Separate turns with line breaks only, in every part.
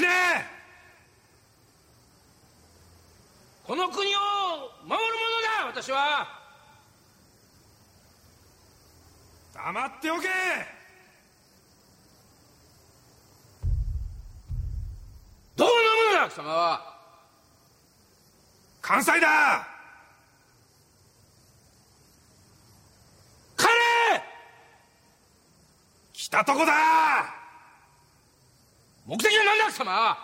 死ねこの国を守る者だ私は。黙っておけ。どう守るだ貴様は。関西だ。帰れ。来たとこだ目的は何だ貴様？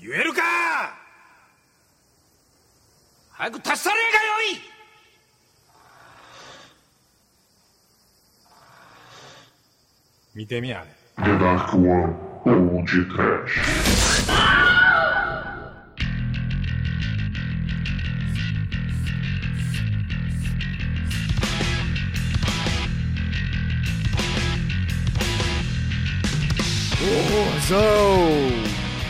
言えるか？早く立ち去れかよい！見てみやれ。
The Dark One ou de Trash.
Horrorzão!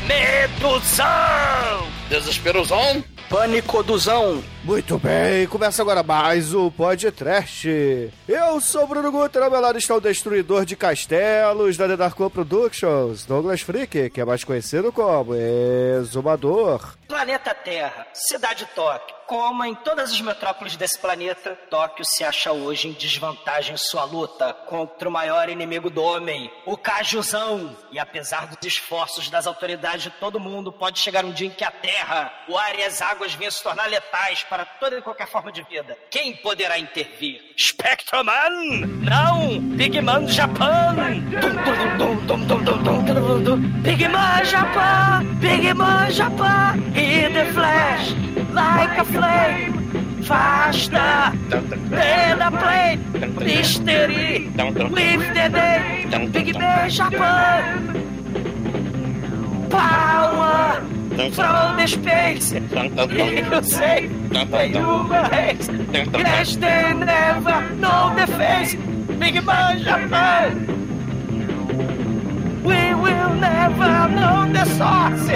Meduzão! Desesperosão! Panicoduzão!
Muito bem, começa agora mais o podcast. Eu sou o Bruno Guter, ao meu lado está o destruidor de castelos da The Dark One Productions, Douglas Freak, que é mais conhecido como Exumador.
Planeta Terra, cidade Tóquio como em todas as metrópoles desse planeta, Tóquio se acha hoje em desvantagem em sua luta contra o maior inimigo do homem, o Cajuzão. E apesar dos esforços das autoridades de todo mundo, pode chegar um dia em que a Terra, o ar e as águas venham se tornar letais para toda e qualquer forma de vida. Quem poderá intervir? Spectroman! Não! Big Man Japan! Bigman Japan! Bigman Japan! E The Flash! Like a flame! Faster! Pay the plane! Mystery! With the day! Big Japão! Power! From the space! You say the human race! Yes, they never the face! Big Man Japan! We will never know the source!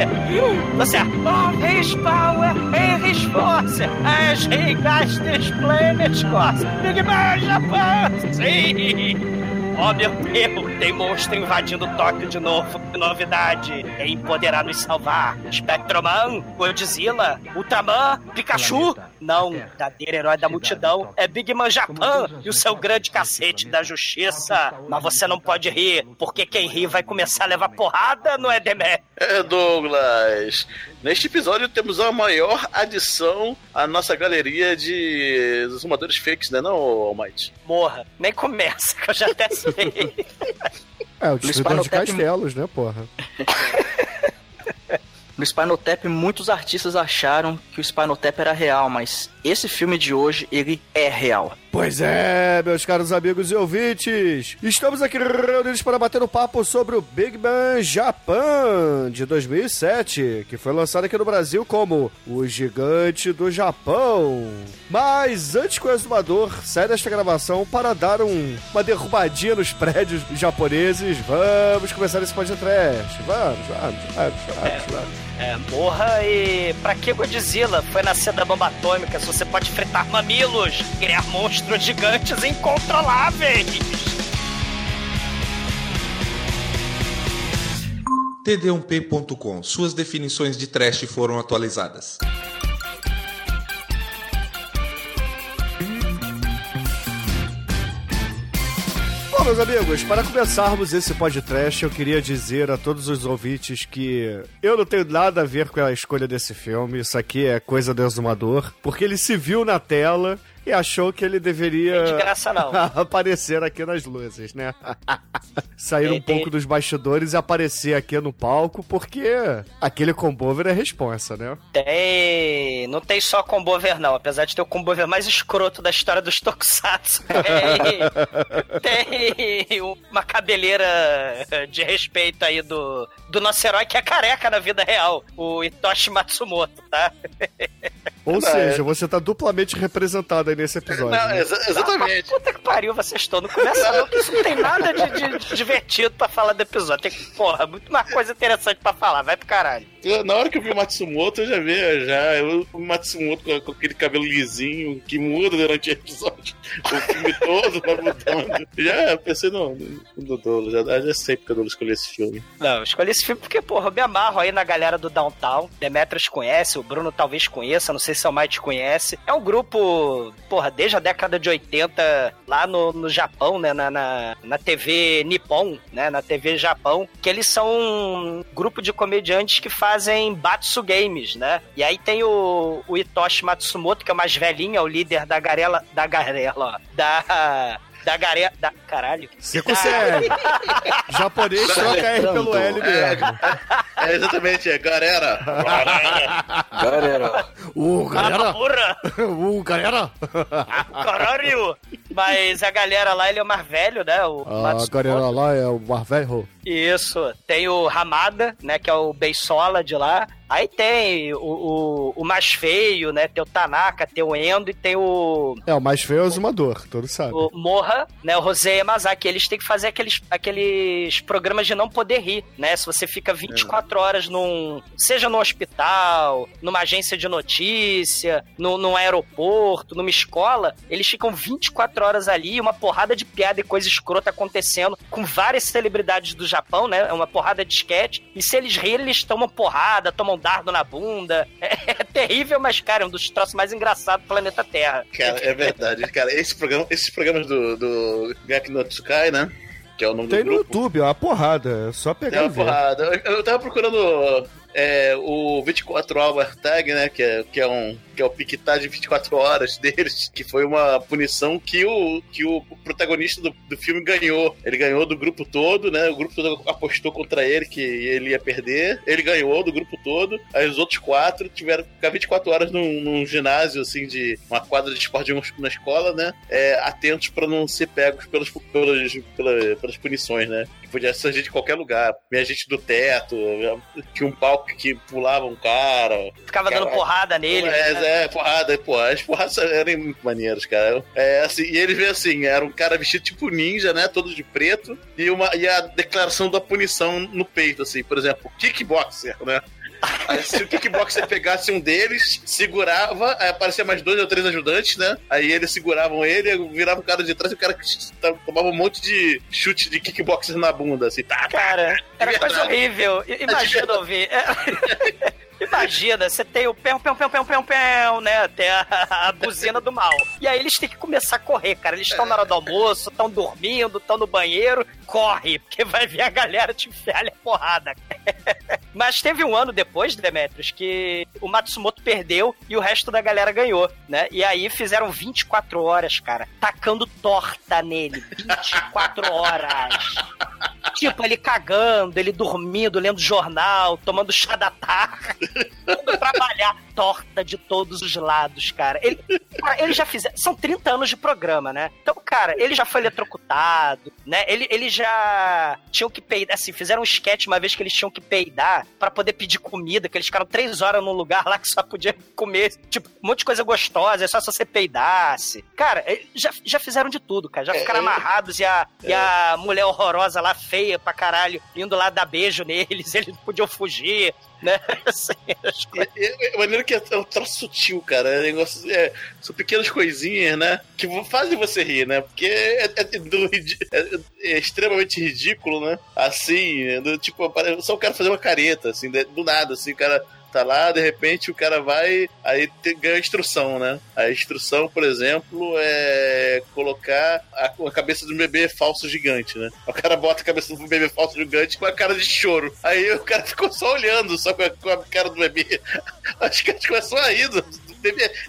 Você of his power and his force as he guides this planet's course! Big Man Japan! Sim! Oh meu Deus, tem monstro invadindo Tóquio de novo. Novidade! Quem poderá nos salvar? Spectroman, Godzilla, Ultraman, Pikachu? Não, o verdadeiro herói da multidão é Big Man Japan e o seu grande cacete da justiça. Mas você não pode rir, porque quem ri vai começar a levar porrada, não é, Demé?
É, Douglas. Neste episódio temos a maior adição à nossa galeria de exumadores fakes, né, não, Almighty?
Morra, nem começa, que eu já até sei.
É, o destruidor de castelos, né, porra?
No Spinal Tap, muitos artistas acharam que o Spinal Tap era real, mas esse filme de hoje, ele é real.
Pois é, meus caros amigos e ouvintes, estamos aqui reunidos para bater um papo sobre o Big Bang Japan de 2007, que foi lançado aqui no Brasil como O Gigante do Japão. Mas antes que o exumador saia desta gravação para dar um- uma derrubadinha nos prédios japoneses, vamos começar esse podcast. Vamos, vamos, vamos, vamos, vamos.
É, morra e pra que Godzilla foi nascer da bomba atômica se você pode fritar mamilos, criar monstros gigantes incontroláveis?
td1p.com. Suas definições de trash foram atualizadas.
Bom, meus amigos, para começarmos esse podcast, eu queria dizer a todos os ouvintes que eu não tenho nada a ver com a escolha desse filme. Isso aqui é coisa do exumador, porque ele se viu na tela e achou que ele deveria
De graça
aparecer aqui nas luzes, né? Sair um
tem-
pouco dos bastidores e aparecer aqui no palco, porque aquele combover é responsa, né?
Tem. Não tem só combover, não. Apesar de ter o combover mais escroto da história dos Tokusatsu. Tem. tem uma cabeleira de respeito aí do do nosso herói que é careca na vida real, o Itoshi Matsumoto, tá?
Ou
Não,
seja,
é-
você tá duplamente representado aí nesse episódio.
Não,
né?
exa- exatamente.
Puta que pariu, vocês estão. Não começa não, que isso não tem nada de, de- de divertido pra falar do episódio. Tem, porra, muito mais coisa interessante pra falar. Vai pro caralho.
Eu- na hora que eu vi o Matsumoto, eu já vi, já. Eu, o Matsumoto com, com aquele cabelo lisinho que muda durante o episódio. O filme todo vai mudando. Já pensei no, no Dodolo, já, já sei porque Dodolo escolheu esse filme.
Não, eu escolhi esse filme porque, porra, eu me amarro aí na galera do Downtown. Demetrius conhece, o Bruno talvez conheça, não sei se o Mike conhece. É um grupo, porra, desde a década de 80, lá no, no Japão, né, na, na, na TV Nippon, né, na TV Japão, que eles são um grupo de comediantes que fazem Batsu Games, né? E aí tem o, o Itoshi Matsumoto, que é o mais velhinho, é o líder da garela, da garela, ó, da... Da garela. Da, caralho.
Você consegue. Japonês troca R pelo L mesmo.
É exatamente, é galera.
Galera,
Uh, galera!
Porra!
Uh, galera!
Caralho! Mas a galera lá, ele é o mais velho, né? O
A
Matsumoto.
galera lá é o Marvelho.
Isso. Tem o Ramada, né? Que é o Beisola de lá. Aí tem o, o, o mais feio, né? Tem o Tanaka, tem o Endo e tem o,
É, o mais feio é o Zumador, todos sabem.
o Morra, né? O Rosé Yamazaki. Eles têm que fazer aqueles, aqueles programas de não poder rir, né? Se você fica 24 horas num. Seja num hospital, numa agência de notícia, no, num aeroporto, numa escola, eles ficam 24 horas ali, uma porrada de piada e coisa escrota acontecendo com várias celebridades do Japão, né? É uma porrada de sketch. E se eles rirem, eles tomam porrada, tomam dardo na bunda. É, é terrível, mas, cara, é um dos troços mais engraçados do planeta Terra.
Cara, é verdade. Cara, esse programa, esses programas do, do Gaki no Tsukai, né? Que é o nome
Tem
do
no
grupo.
YouTube, é uma porrada. É só
Tem
pegar e
uma
ver.
porrada. Eu, eu tava procurando é, o 24 Hour Tag, né? Que é, que é um que é o piquetá de 24 horas deles, que foi uma punição que o, que o protagonista do, do filme ganhou. Ele ganhou do grupo todo, né? O grupo todo apostou contra ele que ele ia perder. Ele ganhou do grupo todo. Aí os outros quatro tiveram que ficar 24 horas num, num ginásio, assim, de uma quadra de esporte na escola, né? É, atentos pra não ser pegos pelos, pelos, pela- pelas punições, né? Que podia surgir de qualquer lugar. Minha gente do teto, tinha um palco que pulava um cara.
Ficava dando
Caralho.
porrada nele.
É,
né?
É, porrada, pô, as porradas eram muito maneiras, cara. É, assim, e ele vê assim, era um cara vestido tipo ninja, né, todo de preto, e, uma, e a declaração da punição no peito, assim, por exemplo, kickboxer, né? Aí, se o kickboxer pegasse um deles, segurava, aí aparecia mais dois ou três ajudantes, né? Aí eles seguravam ele, virava o cara de trás e o cara tomava um monte de chute de kickboxer na bunda, assim, tá, tá.
Cara, era coisa horrível. I- Imagina ouvir. É. Imagina, você tem o pão, pão, pão, pão, pão, pão, né? Tem a, a buzina do mal. E aí eles têm que começar a correr, cara. Eles estão na hora do almoço, estão dormindo, estão no banheiro. Corre, porque vai vir a galera te enfiar a porrada. Mas teve um ano depois, Demetrius, que o Matsumoto perdeu e o resto da galera ganhou, né? E aí fizeram 24 horas, cara, tacando torta nele. 24 horas. Tipo, ele cagando, ele dormindo, lendo jornal, tomando chá da tarde, trabalhar. Torta de todos os lados, cara. Ele, cara, ele já fizeram. São 30 anos de programa, né? Então, cara, ele já foi eletrocutado, né? Ele, ele já tinham que peidar. Assim, fizeram um sketch uma vez que eles tinham que peidar pra poder pedir comida, que eles ficaram três horas num lugar lá que só podia comer, tipo, um monte de coisa gostosa, é só se você peidasse. Cara, ele- já, já fizeram de tudo, cara. Já ficaram amarrados e a, e a mulher horrorosa lá, feia pra caralho, indo lá dar beijo neles, eles não podiam fugir, né? Assim.
É, é, maneiro que é, é um troço sutil, cara. É negócio, é, são pequenas coisinhas, né? Que fazem você rir, né? Porque é, é do ridi- é- é extremamente ridículo, né? Assim, do, tipo, só o cara fazer uma careta, assim, de- do nada, assim, o cara tá lá, de repente o cara vai, aí te- ganha a instrução, né? A instrução, por exemplo, é colocar a, a cabeça do bebê falso gigante, né? O cara bota a cabeça do bebê falso gigante com a cara de choro. Aí o cara ficou só olhando, só com a, com a cara do bebê. Acho que a gente começou a rir do.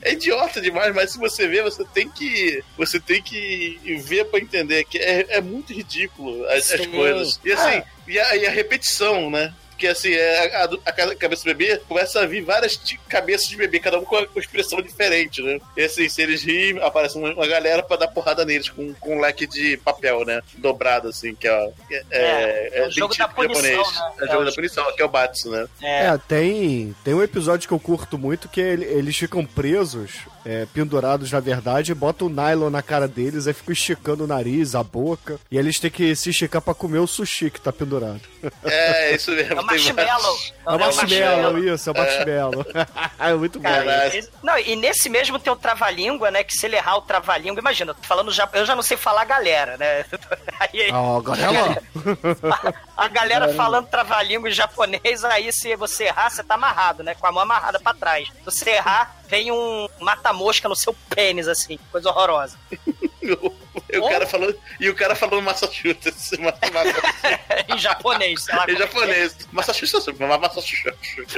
É idiota demais, mas se você ver, você tem que. Você tem que ver pra entender que é, é muito ridículo as, as coisas. E assim, e, a, e a repetição, né? Porque assim, é, a, a, a cabeça do bebê começa a vir várias cabeças de bebê, cada um com uma expressão diferente, né? E assim, se eles riem, aparece uma, uma galera pra dar porrada neles com, com um leque de papel, né? Dobrado, assim, que é. É,
É, é o
bem
jogo da punição,
japonês.
né?
É o
É
jogo
o-
da punição, que é o Batsu, né?
É,
É, tem, tem um episódio que eu curto muito que ele- eles ficam presos, é, pendurados na verdade, botam o nylon na cara deles, aí ficam esticando o nariz, a boca, e eles têm que se esticar pra comer o sushi que tá pendurado.
É, isso mesmo.
É marshmallow.
É o marshmallow, isso, é o marshmallow. É muito bom.
Caralho.
Esse- Não, e nesse mesmo tem o trava-língua, né? Que se ele errar o trava-língua, imagina, tô falando já, eu já não sei falar galera, né? Aí,
Ó, galera,
a galera falando trava-língua em japonês, aí se você errar, você tá amarrado, né? Com a mão amarrada pra trás. Se você errar, vem um mata-mosca no seu pênis, assim, coisa horrorosa.
E o cara falando, e o cara falando Massachusetts. Ma- Massachusetts.
em japonês, sei lá.
em
é é.
japonês. Massachusetts, Massachusetts.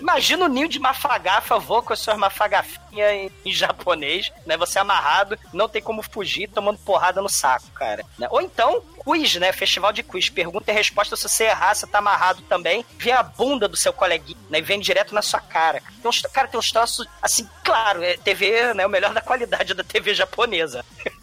Imagina o ninho de mafagafa, vou com as suas mafagafinhas em, em japonês, né? Você amarrado, não tem como fugir, tomando porrada no saco, cara. né? Ou então, quiz, né? Festival de quiz. Pergunta e resposta, se você errar, você tá amarrado também. Vem a bunda do seu coleguinha, né? E vem direto na sua cara. Tem uns, cara, tem uns troços, assim, claro, é TV, né? O melhor da qualidade da TV japonesa.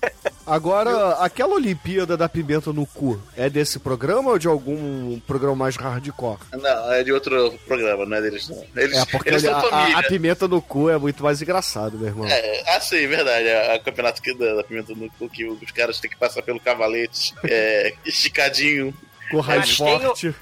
Agora, aquela Olimpíada da Pimenta no Cu é desse programa ou de algum programa mais hardcore?
Não, é de outro programa, não é deles não. Eles,
É, porque
eles
a, a- Pimenta no Cu é muito mais engraçado, meu irmão.
É, ah, sim, verdade. A, a campeonato que da, da Pimenta no Cu, que os caras têm que passar pelo cavalete é, esticadinho.
Com raiz
Mas tem o-
forte.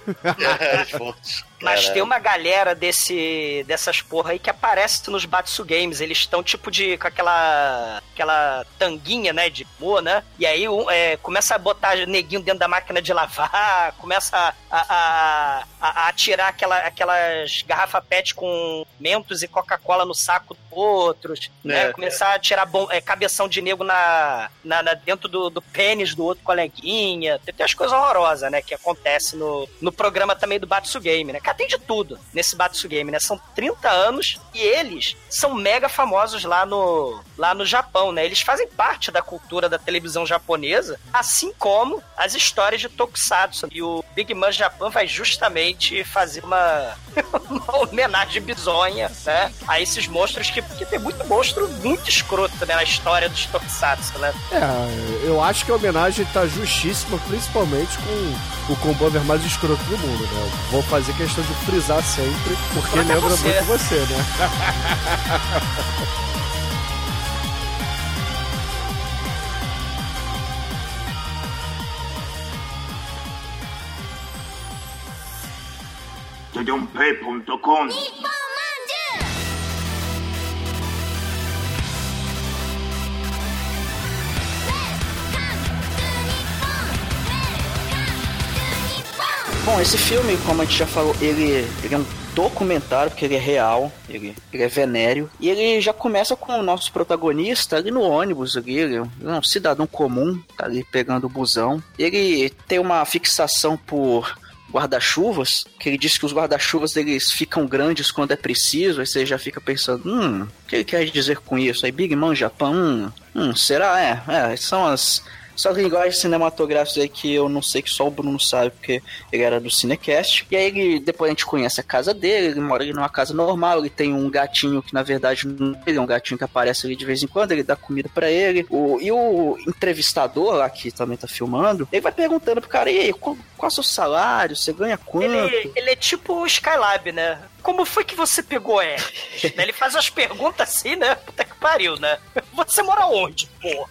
É, forte.
Mas tem uma galera desse, dessas porra aí que aparece nos Batsu Games. Eles estão tipo de. com aquela. aquela tanguinha, né? De boa, né? E aí um, é, começa a botar neguinho dentro da máquina de lavar, começa a, a, a, a tirar aquela, aquelas garrafa pet com mentos e Coca-Cola no saco dos outros, né?
É.
Começar a tirar bom, é, cabeção de nego na, na, na- dentro do, do pênis do outro coleguinha. Tem, tem as coisas horrorosas, né? Que acontece no, no programa também do Batsu Game, né? Cara, tem de tudo nesse Batsu Game, né? São 30 anos e eles são mega famosos lá no, lá no Japão, né? Eles fazem parte da cultura da televisão japonesa, assim como as histórias de Tokusatsu. E o Big Man Japan vai justamente fazer uma, uma homenagem bizonha, né? A esses monstros que, que tem muito monstro muito escroto, né? Na história dos Tokusatsu, né?
É, eu acho que a homenagem tá justíssima, principalmente com o combover mais escroto do mundo, né? Vou fazer questão de frisar sempre, porque lembra
você.
muito você, né?
Tedonpay.com
Esse filme, como a gente já falou, ele, ele é um documentário, porque ele é real, ele, ele é venéreo, e ele já começa com o nosso protagonista ali no ônibus, ali, ele é um- cidadão comum, tá ali pegando o busão. Ele tem uma fixação por guarda-chuvas, que ele diz que os guarda-chuvas eles ficam grandes quando é preciso, aí você já fica pensando, hum, o que ele quer dizer com isso? Aí Big Man Japão, hum, hum será? É, é, são as são as linguagens cinematográficas aí que eu não sei que só o Bruno sabe, porque ele era do Cinecast. E aí ele, depois a gente conhece a casa dele, ele mora ali numa casa normal, ele tem um gatinho que na verdade não ele é um gatinho que aparece ali de vez em quando, ele dá comida pra ele. O, e o entrevistador lá que também tá filmando, ele vai perguntando pro cara, e aí, qual, qual é o seu salário? Você ganha quanto?
Ele, ele é tipo o Skylab, né? Como foi que você pegou? Né, ele faz as perguntas assim, né? Puta que pariu, né? Você mora onde, pô?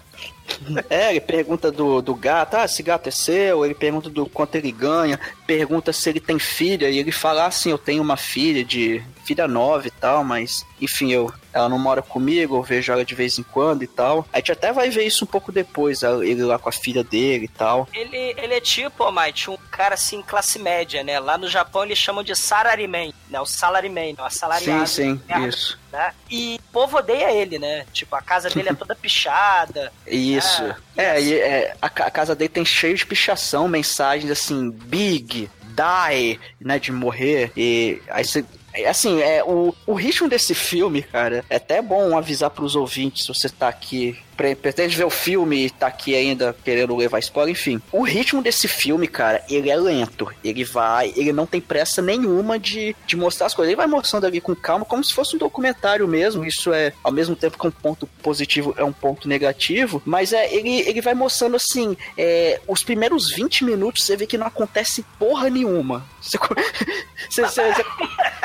É, ele pergunta do, do gato, ah, esse gato é seu, ele pergunta do quanto ele ganha, pergunta se ele tem filha, e ele fala assim, eu tenho uma filha de filha nova e tal, mas enfim, eu ela não mora comigo, eu vejo ela de vez em quando e tal. A gente até vai ver isso um pouco depois, ele lá com a filha dele e tal.
Ele, ele é tipo, ó, Mike, um cara assim, classe média, né? Lá no Japão eles chamam de salaryman, né? O salaryman, né? o assalariado.
Sim, sim,
merda,
isso.
Né? E o povo odeia ele, né? Tipo, a casa dele é toda pichada.
Isso.
Ah,
é, e, é, a, a casa dele tem cheio de pichação, mensagens assim, big, die, né, de morrer. E aí você É, Assim, é, o, o ritmo desse filme, cara, é até bom avisar pros ouvintes se você tá aqui pretende ver o filme e tá aqui ainda querendo levar spoiler, enfim. O ritmo desse filme, cara, ele é lento. Ele vai, ele não tem pressa nenhuma de, de mostrar as coisas. Ele vai mostrando ali com calma, como se fosse um documentário mesmo. Isso é, ao mesmo tempo que um ponto positivo é um ponto negativo, mas é, ele, ele vai mostrando assim, é, os primeiros 20 minutos você vê que não acontece porra nenhuma. Você, você, você-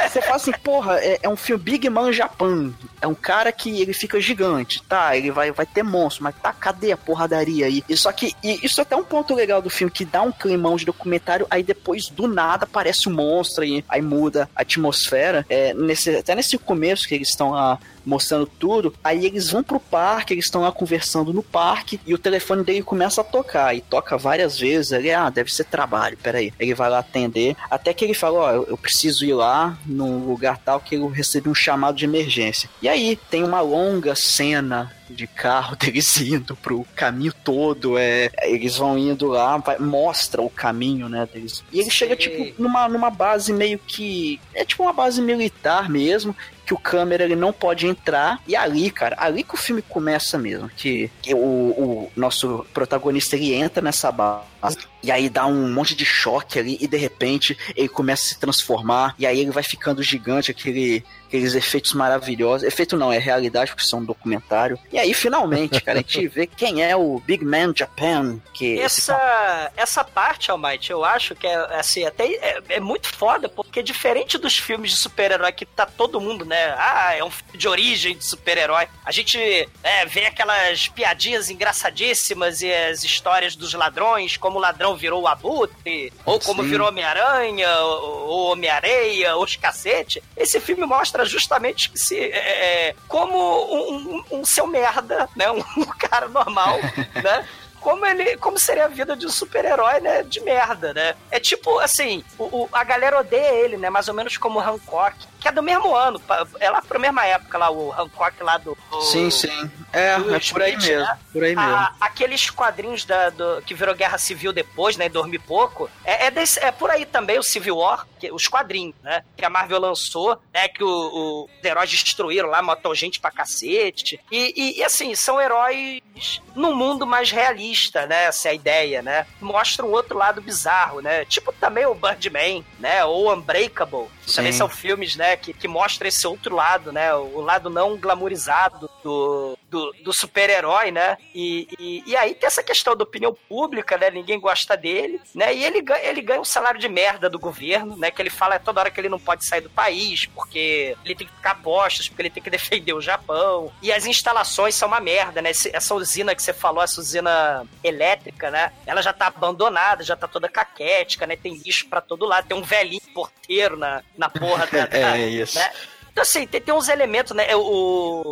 você fala assim, porra, é, é um filme Big Man Japan. É um cara que ele fica gigante, tá? Ele vai, vai ter monstro, mas tá, cadê a porradaria aí? E só que e isso é até um ponto legal do filme, que dá um climão de documentário, aí depois do nada aparece um monstro e aí muda a atmosfera. É, nesse, até nesse começo que eles estão lá mostrando tudo, aí eles vão pro parque, eles estão lá conversando no parque e o telefone dele começa a tocar e toca várias vezes. Ele, ah, deve ser trabalho, peraí. Ele vai lá atender, até que ele fala: Ó, eu, eu preciso ir lá num lugar tal que eu recebi um chamado de emergência. E aí tem uma longa cena de carro deles indo pro caminho todo, é, eles vão indo lá, vai- mostra o caminho, né, deles. E ele chega, tipo, numa, numa base meio que, é tipo uma base militar mesmo, que o câmera ele não pode entrar, e ali, cara, ali que o filme começa mesmo, que, que o, o nosso protagonista, ele entra nessa base, e aí dá um monte de choque ali, e de repente ele começa a se transformar, e aí ele vai ficando gigante, aquele aqueles efeitos maravilhosos. Efeito não, é realidade, porque são um documentário. E aí, finalmente, cara, a gente vê quem é o Big Man Japan. Que esse
Essa, essa parte, Almighty, eu acho que é assim, até é, é muito foda, porque diferente dos filmes de super-herói que tá todo mundo, né? Ah, é um filme de origem de super-herói. A gente é, vê aquelas piadinhas engraçadíssimas e as histórias dos ladrões, como o ladrão virou o Abutre, ou como
Sim.
virou Homem-Aranha, ou Homem-Areia, ou os cacete. Esse filme mostra justamente que se, é, é, como um, um- um seu merda, né? Um, cara normal, né? Como ele. Como seria a vida de um super-herói, né? De merda, né? É tipo, assim, o, o- a galera odeia ele, né? Mais ou menos como o Hancock, que é do mesmo ano, é lá pra mesma época lá, o Hancock lá do. do-
Sim, sim. É, é por aí
Smith,
mesmo.
né?
Por aí mesmo.
A- aqueles quadrinhos da, do, que virou Guerra Civil depois, né? E dormir pouco. É, é, desse- é por aí também o Civil War, que- os quadrinhos, né? Que a Marvel lançou, né? Que o, o- os heróis destruíram lá, matou gente pra cacete. E, e- e, assim, são heróis num mundo mais realista, né? Essa é a ideia, né? Mostra um outro lado bizarro, né? Tipo também o Birdman, né? Ou Unbreakable. Também
Sim.
são filmes, né, que, que mostram esse outro lado, né? O lado não glamourizado do, do, do super-herói, né? E, e, e aí tem essa questão da opinião pública, né? Ninguém gosta dele, né? E ele ganha, ele ganha um salário de merda do governo, né? Que ele fala toda hora que ele não pode sair do país, porque ele tem que ficar postos, porque ele tem que defender o Japão. E as instalações são uma merda, né? Essa usina que você falou, essa usina elétrica, né? Ela já tá abandonada, já tá toda caquética, né? Tem lixo pra todo lado, tem um velhinho porteiro na, na porra da. da-
É isso.
né? Então, assim, tem, tem uns elementos, né? O,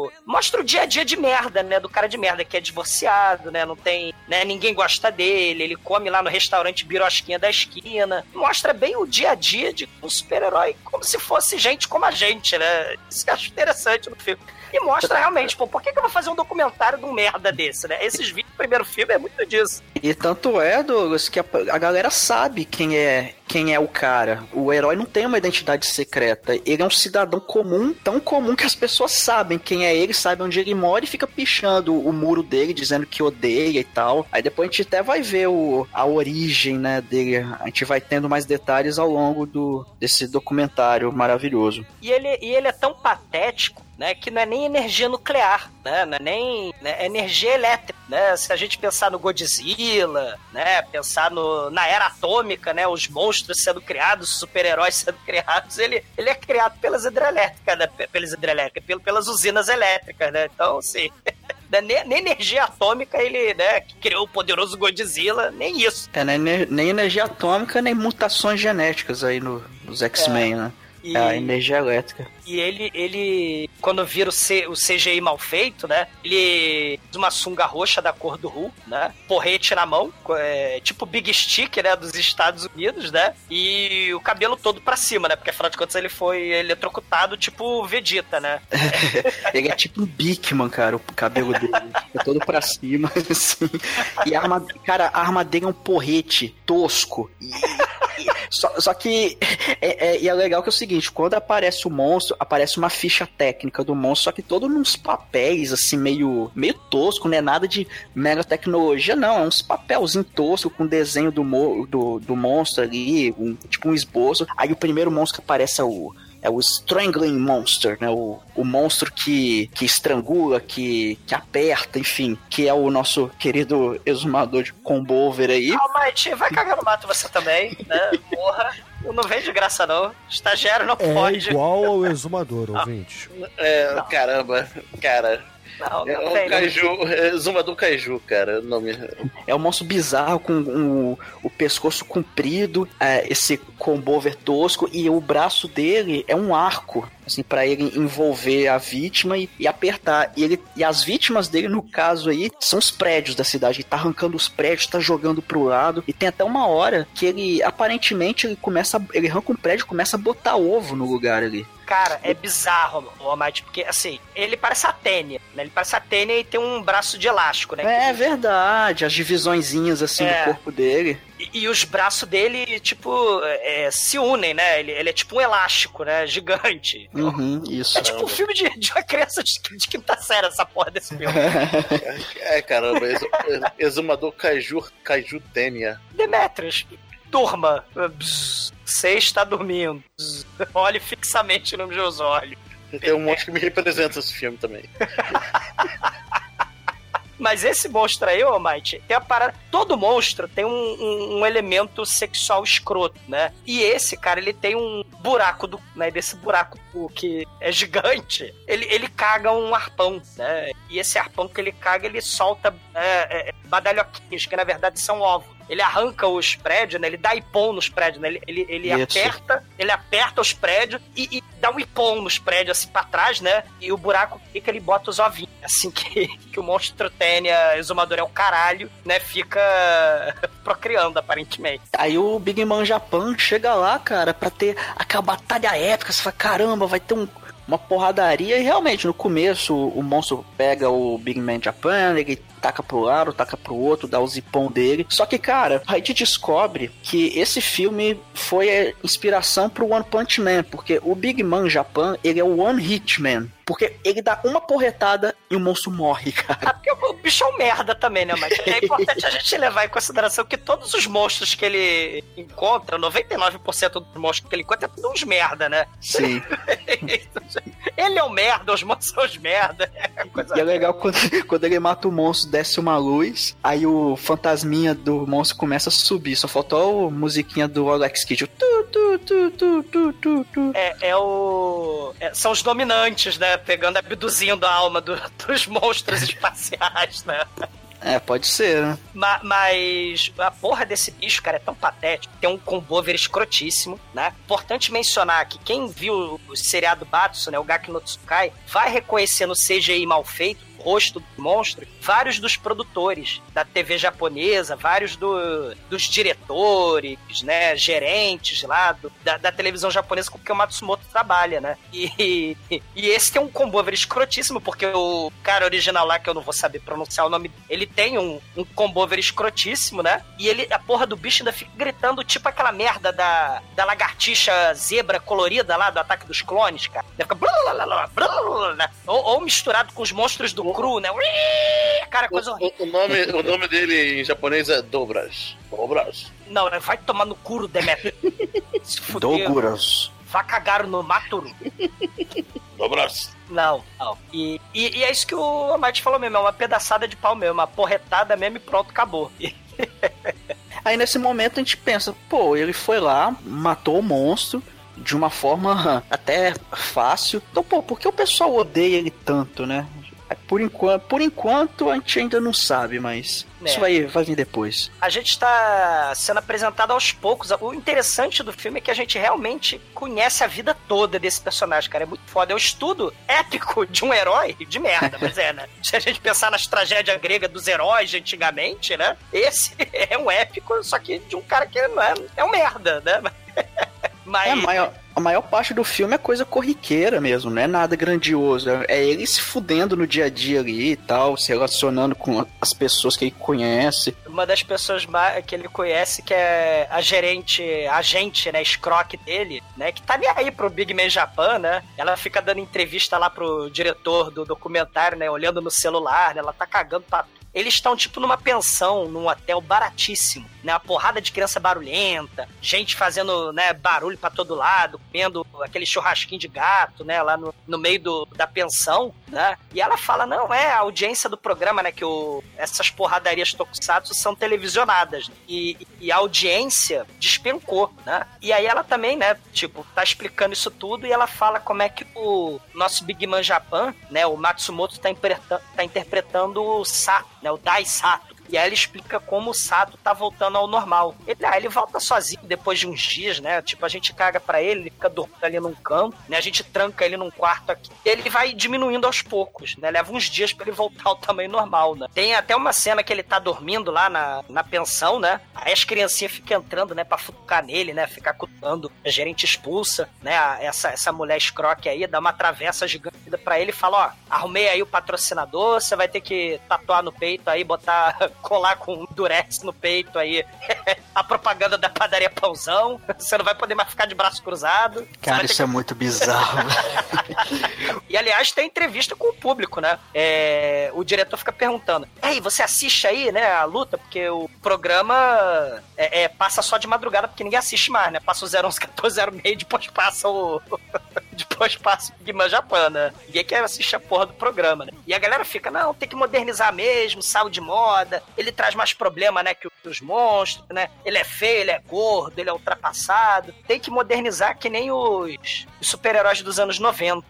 o- mostra o dia a dia de merda, né? Do cara de merda, que é divorciado, né? Não tem. Né? Ninguém gosta dele, ele come lá no restaurante Birosquinha da esquina. Mostra bem o dia a dia de um super-herói, como se fosse gente como a gente, né? Isso eu acho interessante no filme. E mostra realmente, pô, por que, que eu vou fazer um documentário de um merda desse, né? Esses vídeos do primeiro filme é muito disso.
E tanto é, Douglas, que a, a galera sabe quem é quem é o cara. O herói não tem uma identidade secreta. Ele é um cidadão comum, tão comum que as pessoas sabem quem é ele, sabem onde ele mora e fica pichando o muro dele, dizendo que odeia e tal. Aí depois a gente até vai ver o, a origem, né, dele. A gente vai tendo mais detalhes ao longo do, desse documentário maravilhoso.
E ele, e ele é tão patético, né, que não é nem energia nuclear, né, não é nem né, é energia elétrica, né, se a gente pensar no Godzilla, né, pensar no, na era atômica, né, os monstros sendo criados, os super-heróis sendo criados, ele, ele é criado pelas hidrelétricas, né, pe- pelas hidrelétricas, pel- pelas usinas elétricas, né, então, assim... né, Nem, nem energia atômica ele, né, que criou o poderoso Godzilla, nem isso.
É, né, ne- nem energia atômica, nem mutações genéticas aí no- nos X-Men, né?
E-
É a energia elétrica.
E ele, ele quando vira o, C, o CGI mal feito, né? Ele uma sunga roxa da cor do Hulk, né? Porrete na mão, é, tipo Big Stick, né? Dos Estados Unidos, né? E o cabelo todo pra cima, né? Porque afinal de contas ele foi eletrocutado tipo Vegeta, né?
Ele é tipo um Bigman, cara, o cabelo dele. É todo pra cima, assim. E a arma... Cara, a arma dele é um porrete tosco. E, e- Só, só que é, é, e é legal que é o seguinte, quando aparece o monstro, aparece uma ficha técnica do monstro, só que todo nos papéis, assim, meio, meio tosco, não é nada de mega tecnologia, não, é uns papelzinho tosco com desenho do, do, do monstro ali, um, tipo um esboço. Aí o primeiro monstro que aparece é o é o Strangling Monster, né? O, o monstro que, que estrangula, que, que aperta, enfim, que é o nosso querido exumador de combover aí.
Almighty, vai cagar no mato você também, né? Porra. Não vem de graça, não. Estagiário não
É
pode.
igual ao exumador, ouvinte.
É, caramba, cara.
Não,
É
não
o
vem, não.
Kaiju, é Zumador Kaiju, cara. O nome.
É um monstro bizarro com o, o pescoço comprido, é, esse combover tosco, e o braço dele é um arco, assim, para ele envolver a vítima e, e apertar. E, ele, e as vítimas dele, no caso aí, são os prédios da cidade. Ele tá arrancando os prédios, tá jogando pro lado. E tem até uma hora que ele, aparentemente, ele começa. Ele arranca um prédio e começa a botar ovo no lugar ali.
Cara, é bizarro o Almighty, porque assim, ele parece a Tênia, né? Ele parece a Tênia e tem um braço de elástico, né?
É verdade, as divisõezinhas assim
É.
do corpo dele.
E, e os braços dele, tipo, é, se unem, né? Ele, ele é tipo um elástico, né? Gigante.
Uhum, isso.
É tipo um filme de, de uma criança de, de quinta série, essa porra desse filme.
É, caramba. Exu, exumador Kaiju, Kaiju Tênia.
Demetrius, durma. Bzz, Você está dormindo. Bzz, Olhe fixamente nos meus olhos.
Tem um monte que me representa esse filme também.
Mas esse monstro aí, ô Might, tem a parada. Todo monstro tem um, um- um elemento sexual escroto, né? E esse, cara, ele tem um buraco do. Né, desse buraco que é gigante. Ele, ele caga um arpão, né? E esse arpão que ele caga, ele solta é, é, badalhoquinhos, que na verdade são ovos. Ele arranca os prédios, né? Ele dá ipom nos prédios, né? Ele, ele, ele aperta, ele aperta os prédios e, e dá um ipom nos prédios assim pra trás, né? E o buraco fica, ele bota os ovinhos. Assim que, que o monstro Tênia, exumador é o caralho, né? Fica procriando, aparentemente.
Aí o Big Man Japan chega lá, cara, pra ter aquela batalha épica. Você fala, caramba, vai ter um- uma porradaria. E realmente, no começo, o, o monstro pega o Big Man Japan, ele taca pro lado, taca pro outro, dá o zipão dele. Só que, cara, a gente descobre que esse filme foi a inspiração pro One Punch Man, porque o Big Man Japan, ele é o One Hit Man. Porque ele dá uma porretada e o monstro morre, cara.
Ah, porque o, bicho é um merda também, né? Mas é importante a gente levar em consideração que todos os monstros que ele encontra, 99% dos monstros que ele encontra, é tudo uns merda, né?
Sim.
Ele é um merda, os monstros são os merda. É
E é legal quando, quando ele mata o monstro, desce uma luz, aí o fantasminha do monstro começa a subir. Só faltou a musiquinha do Alex Kidd. Tu, tu, tu, tu, tu, tu, tu.
É, é o. é, são os dominantes, né? Pegando, abduzindo a alma do- dos monstros espaciais, né?
É, pode ser, né?
Ma- mas a porra desse bicho, cara, é tão patético. Tem um combover escrotíssimo, né? Importante mencionar que quem viu o seriado Batsu, né? O Gaki no Tsukai, vai reconhecer no CGI mal feito rosto do monstro, vários dos produtores da TV japonesa, vários do- dos diretores, né, gerentes lá do- da, da televisão japonesa com que o Matsumoto trabalha, né? E, e esse tem um combover escrotíssimo, porque o cara original lá, que eu não vou saber pronunciar o nome, ele tem um, um combover escrotíssimo, né? E ele, a porra do bicho ainda fica gritando, tipo aquela merda da, da lagartixa zebra colorida lá do Ataque dos Clones, cara. Ele fica... né? Ou, ou misturado com os monstros do cru, né? Ui, Cara, coisa
O,
horrível.
o- o nome, o nome dele em japonês é Dobras. Dobras.
Não, né? vai tomar no cu, Demetrio. Se fuder.
Doguras.
Vá cagar no Maturu.
Dobras.
Não, não. E, e, e é isso que o Amate falou mesmo, é uma pedaçada de pau mesmo, uma porretada mesmo e pronto, acabou.
Aí nesse momento a gente pensa, pô, ele foi lá, matou o monstro de uma forma até fácil. Então, pô, por que o pessoal odeia ele tanto, né? Por enquanto, por enquanto a gente ainda não sabe, mas
É.
isso vai, vai vir depois.
A gente está sendo apresentado aos poucos. O interessante do filme é que a gente realmente conhece a vida toda desse personagem, cara. É muito foda. É um estudo épico de um herói de merda, mas é, né? Se a gente pensar nas tragédias gregas dos heróis de antigamente, né? Esse é um épico, só que de um cara que não é, é um merda, né? Mas.
É, maior, a maior parte do filme é coisa corriqueira mesmo, não é nada grandioso. É ele se fudendo no dia a dia ali e tal, se relacionando com as pessoas que ele conhece.
Uma das pessoas que ele conhece, que é a gerente, a agente, né, escroque dele, né, que tá nem aí pro Big Man Japan, né? Ela fica dando entrevista lá pro diretor do documentário, né, olhando no celular, né, ela tá cagando pra eles estão, tipo, numa pensão, num hotel baratíssimo, né? Uma porrada de criança barulhenta, gente fazendo, né, barulho pra todo lado, comendo aquele churrasquinho de gato, né, lá no, no meio do, da pensão, né? E ela fala, não, é a audiência do programa, né, que o, essas porradarias tokusatsu são televisionadas. né? E, e a audiência despencou, né? E aí ela também, né, tipo, tá explicando isso tudo e ela fala como é que o nosso Big Man Japan, né, o Matsumoto tá, tá interpretando o Sato, né, o Dai Sato. E aí ele explica como o Sato tá voltando ao normal. Ele, ah, ele volta sozinho depois de uns dias, né? Tipo, a gente caga pra ele, ele fica dormindo ali num campo, né? A gente tranca ele num quarto aqui. Ele vai diminuindo aos poucos, né? Leva uns dias pra ele voltar ao tamanho normal, né? Tem até uma cena que ele tá dormindo lá na, na pensão, né? Aí as criancinhas ficam entrando, né? Pra futucar nele, né? Ficar cutando. A gerente expulsa, né? Essa, essa mulher escroque aí, dá uma travessa gigante pra ele e fala, ó, arrumei aí o patrocinador, você vai ter que tatuar no peito aí, botar, colar com durex no peito aí a propaganda da padaria Pãozão. Você não vai poder mais ficar de braço cruzado.
Cara,
vai ter
isso é muito bizarro.
e aliás, tem entrevista com o público, né? É, o diretor fica perguntando: Ei, você assiste aí, né, a luta? Porque o programa é, é, passa só de madrugada, porque ninguém assiste mais, né? Passa o 011 1406 depois passa o. depois passa o Big Man Japan, né? Ninguém quer assistir a porra do programa, né? E a galera fica: Não, tem que modernizar mesmo, saiu de moda, ele traz mais problema, né, que os monstros, né? Ele é feio, ele é gordo, ele é ultrapassado. Tem que modernizar que nem os, os super-heróis dos anos 90.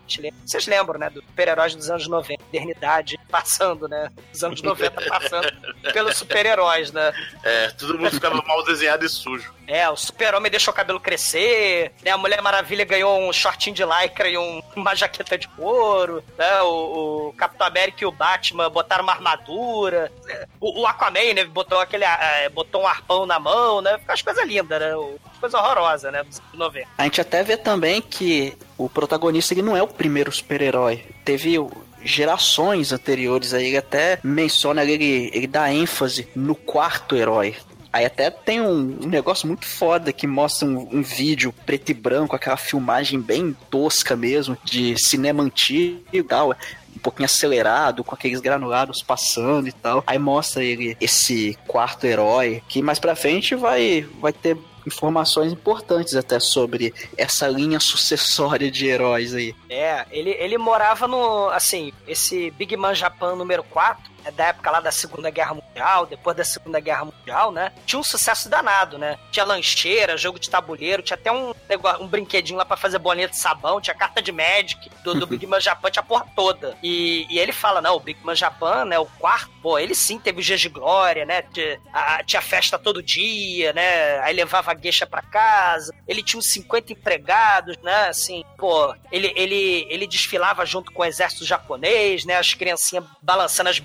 Vocês lembram, né? Dos super-heróis dos anos 90. Modernidade passando, né? Os anos 90 passando pelos super-heróis, né?
É, todo mundo ficava mal desenhado e sujo.
É, o super-homem deixou o cabelo crescer, né? A Mulher Maravilha ganhou um shortinho de lycra e um- uma jaqueta de couro, né? O, o Capitão América e o Batman botaram uma armadura. O, o Aquaman, né? Botou aquele, ah, botou um arpão na mão, né? Ficou as coisas lindas, né? Coisa horrorosa, né? Dos anos 90.
A gente até vê também que o protagonista ele não é o primeiro super-herói. Teve o- gerações anteriores aí, ele até menciona, ele, ele dá ênfase no quarto herói. Aí até tem um, um negócio muito foda que mostra um, um vídeo preto e branco, aquela filmagem bem tosca mesmo, de cinema antigo e tal um pouquinho acelerado, com aqueles granulados passando e tal. Aí mostra ele, esse quarto herói, que mais pra frente vai, vai ter informações importantes até sobre essa linha sucessória de heróis aí.
É, ele, ele morava no. Assim, esse Big Man Japan número 4, é da época lá da Segunda Guerra Mundial, depois da Segunda Guerra Mundial, né? Tinha um sucesso danado, né? Tinha lancheira, jogo de tabuleiro, tinha até um, um brinquedinho lá pra fazer bolinha de sabão, tinha carta de Magic do, do Big Man Japan, tinha a porra toda. E, e ele fala, não, o Big Man Japan, né? O quarto, pô, ele sim teve dias de glória, né? Tinha, a- tinha festa todo dia, né? Aí levava a gueixa pra casa, ele tinha uns 50 empregados, né? Assim, pô, ele, ele, ele desfilava junto com o exército japonês, né? As criancinhas balançando as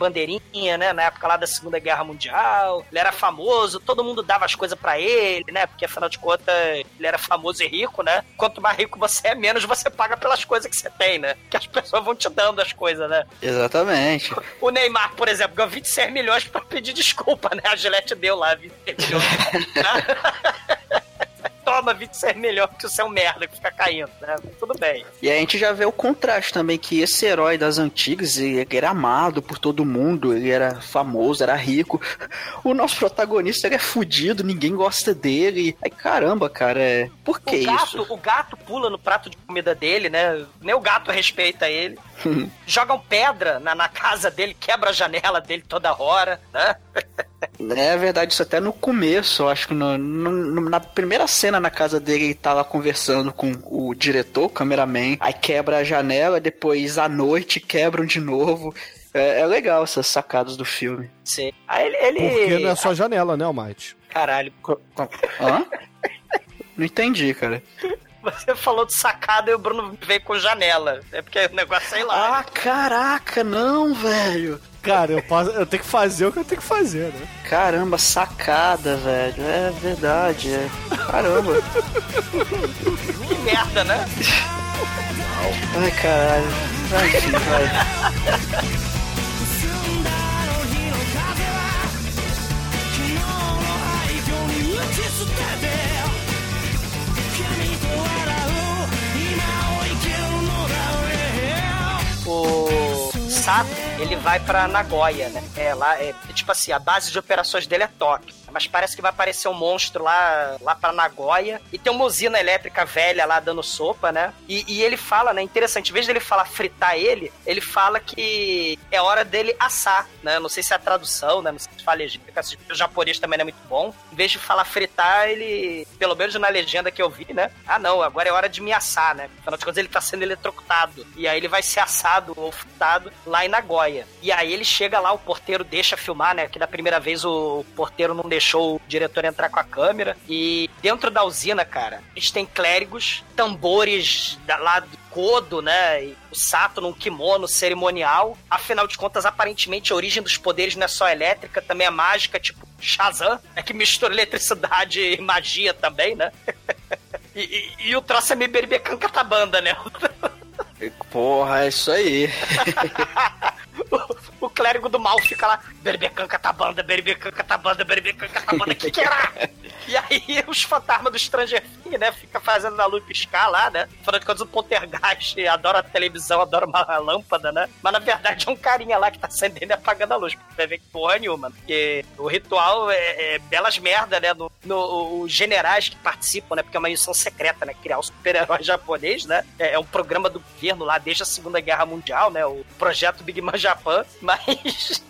né? Na época lá da Segunda Guerra Mundial. Ele era famoso, todo mundo dava as coisas pra ele, né? Porque afinal de contas, ele era famoso e rico, né? Quanto mais rico você é, menos você paga pelas coisas que você tem, né? Que as pessoas vão te dando as coisas, né?
Exatamente.
O Neymar, por exemplo, ganhou 26 milhões pra pedir desculpa, né? A Gillette deu lá 26 milhões. Toma 26 milhões porque você é um merda que fica caindo, né? Tudo bem.
E a gente já vê o contraste também, que esse herói das antigas, era amado por todo mundo, ele era famoso, era rico. O nosso protagonista é fudido, ninguém gosta dele. Aí caramba, cara, é... por que
o gato,
isso?
O gato pula no prato de comida dele, né? Nem o gato respeita ele. Jogam pedra na, na casa dele, quebra a janela dele toda hora, né?
É verdade, isso até no começo, eu acho que no- no- na primeira cena na casa dele, ele tá lá conversando com o diretor, o cameraman, aí quebra a janela, depois à noite quebram de novo. É, é legal essas sacadas do filme.
Sim. Aí ele. ele...
Porque não é só janela, né, Almighty?
Caralho.
Hã? Não entendi, cara.
Você falou de sacada e o Bruno veio com janela. É porque o negócio, sei lá.
Ah, caraca, não, velho.
Cara, eu, posso, eu tenho que fazer o que eu tenho que fazer, né?
Caramba, sacada, velho. É verdade, é. Caramba.
Que merda, né?
Ai, caralho. Vai, enfim, vai.
O Sato, ele vai pra Nagoya, né? É, lá, é, tipo assim, a base de operações dele é Tóquio. Mas parece que vai aparecer um monstro lá, lá pra Nagoya. E tem uma usina elétrica velha lá dando sopa, né? E, e ele fala, né? Interessante, em vez dele falar fritar ele, ele fala que é hora dele assar, né? Não sei se é a tradução, né? Não sei se fala legenda, o japonês também não é muito bom. Em vez de falar fritar, ele, pelo menos na legenda que eu vi, né? Ah, não, agora é hora de me assar, né? Afinal de contas, ele tá sendo eletrocutado. E aí ele vai ser assado ou fritado lá em Nagoya. E aí ele chega lá, o porteiro deixa filmar, né? Que da primeira vez o porteiro não deixou o diretor entrar com a câmera. E dentro da usina, cara, a gente tem clérigos, tambores da, lá do Kodo, né? E o Sato num kimono cerimonial. Afinal de contas, aparentemente a origem dos poderes não é só elétrica, também é mágica, tipo Shazam, é que mistura eletricidade e magia também, né? e, e, e, o troço é meio Berbecan Catabanda, né?
Porra, é isso aí.
o, o, clérigo do mal fica lá, Berbecan Catabanda, Berbecan Catabanda, Berbecan Catabanda, que que era? E aí os fantasmas do Stranger Things, né, fica fazendo a luz piscar lá, né? De contas, o Poltergeist adora a televisão, adora uma lâmpada, né? Mas na verdade é um carinha lá que tá acendendo e apagando a luz. Vai ver que porra nenhuma. Porque o ritual é, é belas merda, né? No, no, os generais que participam, né? Porque é uma missão secreta, né? Criar um super-herói japonês, né? É, é um programa do governo lá desde a Segunda Guerra Mundial, né? O projeto Big Man Japan. Mas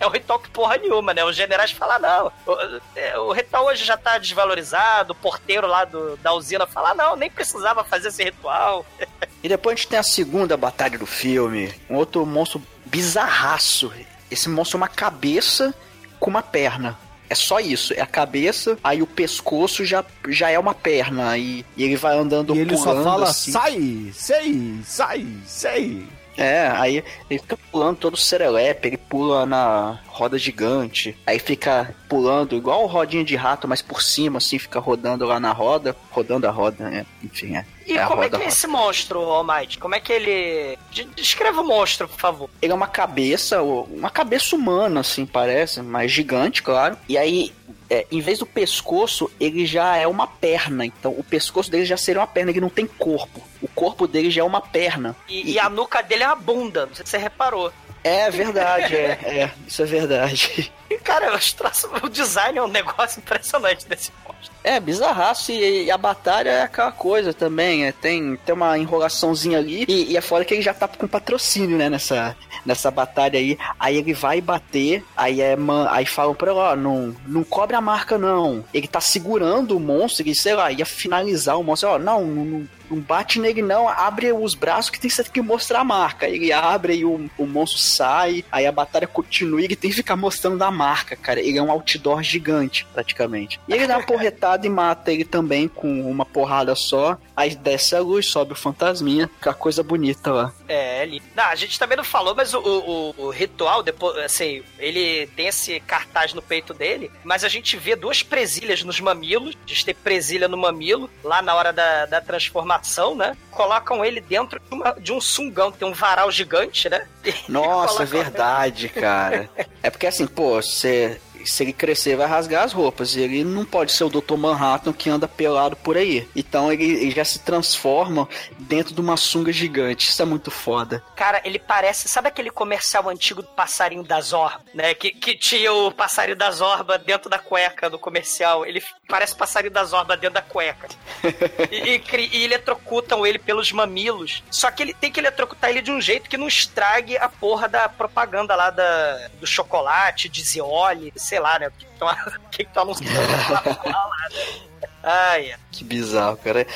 é um ritual que porra nenhuma, né? Os generais falam, não, o, é, o ritual hoje já tá desvalorizado, o porteiro lá do, da usina fala, não, nem precisava fazer esse ritual.
E depois a gente tem a segunda batalha do filme, um outro monstro bizarraço. Esse monstro é uma cabeça com uma perna. É só isso, é a cabeça, aí o pescoço já, já é uma perna, e, e ele vai andando
E ele
pulando,
só fala,
assim.
sai, sei, sai, sei.
É, aí ele fica pulando todo serelepe, ele pula na roda gigante, aí fica pulando igual rodinha de rato, mas por cima, assim, fica rodando lá na roda, rodando a roda, né? Enfim, é.
E
é
como é
roda,
que é esse monstro, Almighty? Como é que ele. De- Descreva o monstro, por favor.
Ele é uma cabeça, uma cabeça humana, assim, parece, mas gigante, claro. E aí, é, em vez do pescoço, ele já é uma perna. Então, o pescoço dele já seria uma perna, ele não tem corpo. O corpo dele já é uma perna.
E, e a nuca dele é uma bunda, não sei se você reparou.
É verdade, é, é, isso é verdade.
E, cara, os traços- o design é um negócio impressionante desse monstro.
É, bizarraço e, e a batalha é aquela coisa também, é, tem, tem uma enrolaçãozinha ali e, e é fora que ele já tá com patrocínio, né, nessa, nessa batalha aí. Aí ele vai bater, aí é man, aí falam pra ele, ó, não, não cobre a marca não. Ele tá segurando o monstro, ele, sei lá, ia finalizar o monstro, ó, não, não, não não bate nele não, abre os braços que tem que mostrar a marca. Ele abre e o, o monstro sai, aí a batalha continua e ele tem que ficar mostrando a marca, cara. Ele é um outdoor gigante, praticamente. E ele dá uma porretada e mata ele também com uma porrada só. Aí desce a luz, sobe o fantasminha, aquela coisa bonita lá.
É, ele. Não, a gente também não falou, mas o, o, o ritual, depois, assim, ele tem esse cartaz no peito dele, mas a gente vê duas presilhas nos mamilos. A gente tem presilha no mamilo, lá na hora da, da transformação, né? Colocam ele dentro de, uma- de um sungão, tem um varal gigante, né?
Nossa, é verdade, cara. É porque assim, pô, você. Se ele crescer, vai rasgar as roupas. E ele não pode ser o Dr. Manhattan que anda pelado por aí. Então ele, ele já se transforma dentro de uma sunga gigante. Isso é muito foda.
Cara, ele parece. Sabe aquele comercial antigo do passarinho da Zorba, né? Que, que tinha o passarinho da Zorba dentro da cueca do comercial. Ele parece o passarinho da Zorba dentro da cueca. e, e, e eletrocutam ele pelos mamilos. Só que ele tem que eletrocutar ele de um jeito que não estrague a porra da propaganda lá da, do chocolate, de Zioli, sei lá, né? O que estão que que lá, lá, né? Ai, é.
Que bizarro, cara.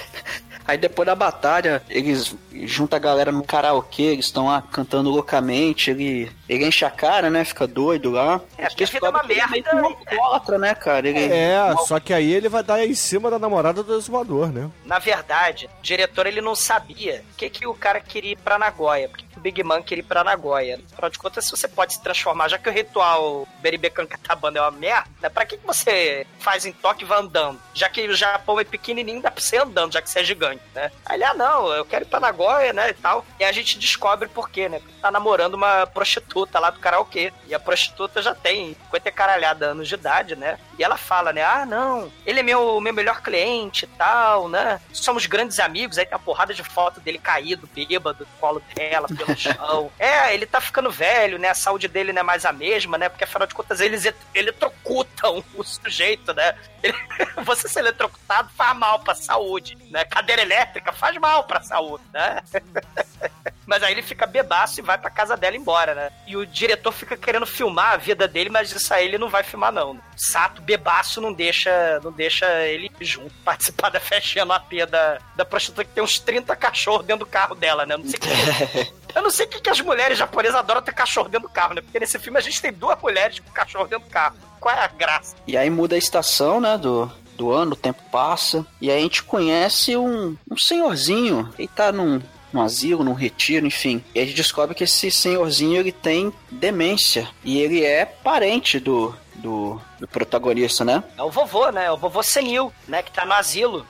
Aí depois da batalha, eles juntam a galera no karaokê, eles estão lá cantando loucamente, ele, ele enche a cara, né? Fica doido lá.
É, porque a vida é uma
que ele
merda.
que um alcoólatra, né, cara? Ele,
É, só que aí ele vai dar em cima da namorada do exumador, né?
Na verdade, o diretor ele não sabia o que, que o cara queria ir pra Nagoya. Porque Big Man queria ir pra Nagoya. Afinal de contas, se você pode se transformar, já que o ritual Beribekan Katabanda é uma merda, pra que, que você faz em Tóquio e vai andando? Já que o Japão é pequenininho, dá pra você ir andando, já que você é gigante, né? Aí ele, ah, não, eu quero ir pra Nagoya, né, e tal. E a gente descobre por quê, né? Tá namorando uma prostituta lá do karaokê. E a prostituta já tem 50 e caralhada anos de idade, né? E ela fala, né, ah, não, ele é meu, meu melhor cliente e tal, né? Somos grandes amigos, aí tem uma porrada de foto dele caído, bêbado, no colo dela, pelo chão. É, ele tá ficando velho, né? A saúde dele não é mais a mesma, né? Porque afinal de contas eles et- eletrocutam o sujeito, né? Ele- Você ser eletrocutado faz mal pra saúde, né? Cadeira elétrica faz mal pra saúde, né? Mas aí ele fica bebaço e vai pra casa dela embora, né? E o diretor fica querendo filmar a vida dele, mas isso aí ele não vai filmar, não. Sato bebaço não deixa, não deixa ele junto, participar da festinha no AP da, da prostituta que tem uns 30 cachorros dentro do carro dela, né? Não sei que, eu não sei o que, que as mulheres japonesas adoram ter cachorro dentro do carro, né? Porque nesse filme a gente tem duas mulheres com cachorro dentro do carro. Qual é a graça?
E aí muda a estação, né, do, do ano, o tempo passa. E aí a gente conhece um, um senhorzinho. Ele tá num, num asilo, num retiro, enfim. E a gente descobre que esse senhorzinho, ele tem demência. E ele é parente do, do, do protagonista, né?
É o vovô, né? É o vovô senil, né? Que tá no asilo.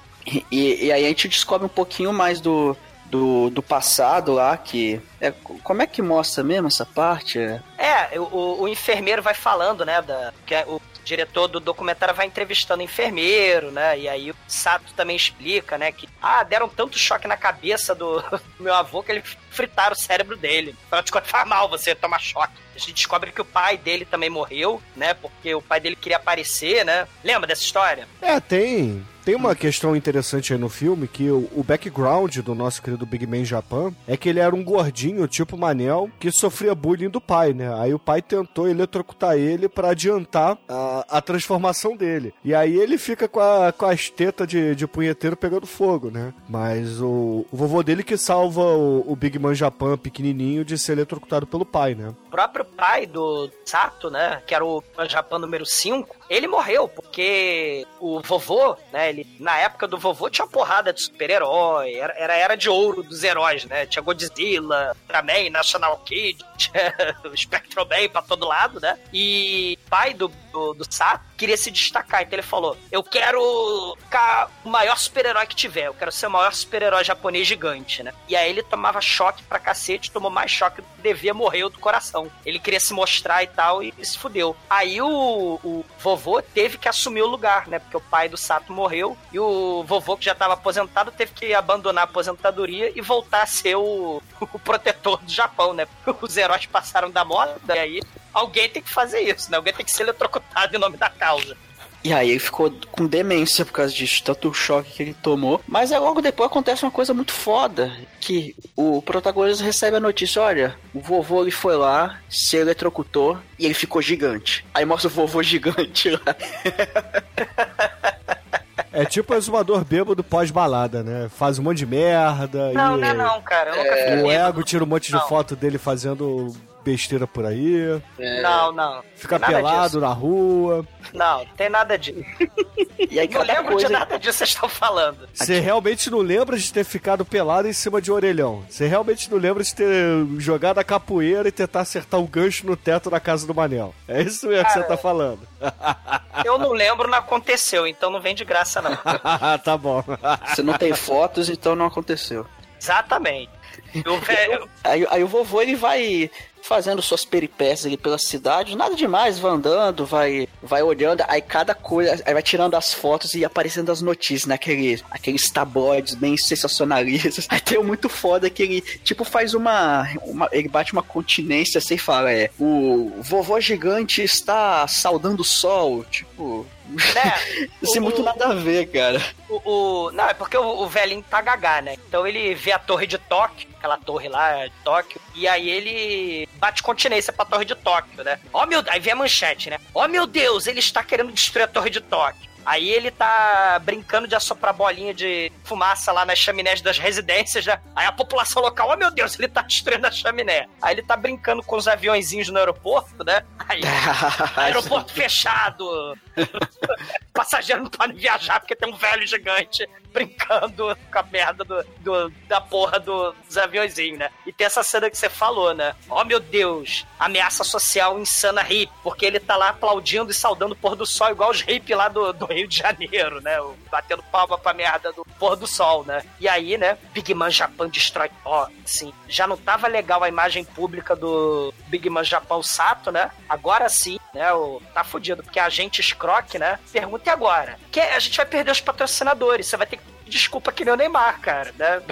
E, e aí a gente descobre um pouquinho mais do, do, do passado lá, que... É, como é que mostra mesmo essa parte? É,
o, o- enfermeiro vai falando, né? Da, que é- o diretor do documentário vai entrevistando o enfermeiro, né? E aí o Sato também explica, né? Que, ah, deram tanto choque na cabeça do, do meu avô que ele fritaram o cérebro dele. Afinal de contas, faz mal você tomar choque. A gente descobre que o pai dele também morreu, né? Porque o pai dele queria aparecer, né? Lembra dessa história?
É, tem. Tem uma questão interessante aí no filme que o, o background do nosso querido Big Man Japan é que ele era um gordinho, tipo Manel, que sofria bullying do pai, né? Aí o pai tentou eletrocutar ele pra adiantar a, a transformação dele. E aí ele fica com, a, com as tetas de, de punheteiro pegando fogo, né? Mas o, o vovô dele que salva o, o Big Man Japan pequenininho de ser eletrocutado pelo pai, né?
O próprio pai do Sato, né, que era o Japão número 5, ele morreu porque o vovô, né, ele, na época do vovô tinha porrada de super-herói, era, era era de ouro dos heróis, né, tinha Godzilla, Ultraman, National Kid, tinha o Spectrum Man pra todo lado, né, e pai do, do, do Sato queria se destacar, então ele falou, eu quero ficar o maior super-herói que tiver, eu quero ser o maior super-herói japonês gigante, né, e aí ele tomava choque pra cacete, tomou mais choque do que devia, morreu do coração. Ele queria se mostrar e tal, e se fudeu. Aí o, o vovô teve que assumir o lugar, né? Porque o pai do Sato morreu, e o vovô, que já estava aposentado, teve que abandonar a aposentadoria e voltar a ser o, o protetor do Japão, né? Os heróis passaram da moda, e aí alguém tem que fazer isso, né? Alguém tem que ser eletrocutado em nome da causa.
E aí ele ficou com demência por causa disso, tanto choque que ele tomou. Mas aí logo depois acontece uma coisa muito foda, que o protagonista recebe a notícia, olha, o vovô ele foi lá, se eletrocutou e ele ficou gigante. Aí mostra o vovô gigante lá.
É tipo o exumador bêbado pós-balada, né? Faz um monte de merda
Não,
e
não é não, cara. Eu nunca fiquei
o ego tira um monte de
Não.
foto dele fazendo besteira por aí,
Não, não.
fica
Tem nada
pelado
disso.
na rua.
Não, tem nada disso.
E aí
Não lembro
coisa...
de nada disso que vocês estão falando.
Você realmente não lembra de ter ficado pelado em cima de um orelhão. Você realmente não lembra de ter jogado a capoeira e tentar acertar o gancho no teto da casa do Manel. É isso mesmo que você
Cara,
tá falando.
Eu não lembro, não aconteceu, então não vem de graça, não.
tá bom.
Você não tem fotos, então não aconteceu.
Exatamente. Eu,
Aí, aí o vovô ele vai fazendo suas peripécias ali pela cidade, nada demais, vai andando, vai, vai olhando, aí cada coisa, aí vai tirando as fotos e aparecendo as notícias, né? Aquele, aqueles tabloides bem sensacionalistas. Aí tem um muito foda que ele, tipo, faz uma, uma ele bate uma continência assim e fala, é, o vovô gigante está saudando o sol, tipo...
né?
Isso é muito nada a ver, cara.
O, o- não, é porque o, o velhinho tá gagá, né? Então ele vê a torre de Tóquio, aquela torre lá de Tóquio, e aí ele bate continência pra torre de Tóquio, né? Ó meu, aí vem a manchete, né? Ó meu Deus, ele está querendo destruir a torre de Tóquio. Aí ele tá brincando de assoprar bolinha de fumaça lá nas chaminés das residências, né? Aí a população local, oh meu Deus, ele tá destruindo a chaminé. Aí ele tá brincando com os aviãozinhos no aeroporto, né? Aí, aeroporto fechado. Passageiro não pode viajar porque tem um velho gigante brincando com a merda do, do da porra do, dos aviãozinhos, né? E tem essa cena que você falou, né? Oh meu Deus, ameaça social insana hippie, porque ele tá lá aplaudindo e saudando o pôr do sol, igual os hippies lá do, do Rio de Janeiro, né? Batendo palma pra merda do pôr do sol, né? E aí, né? Big Man Japan destrói. Ó, sim, já não tava legal a imagem pública do Big Man Japão Sato, né? Agora sim, né? O, tá fudido, porque a gente escroque, né? Pergunta e agora? Que a gente vai perder os patrocinadores, você vai ter que desculpa que nem o Neymar, cara, né?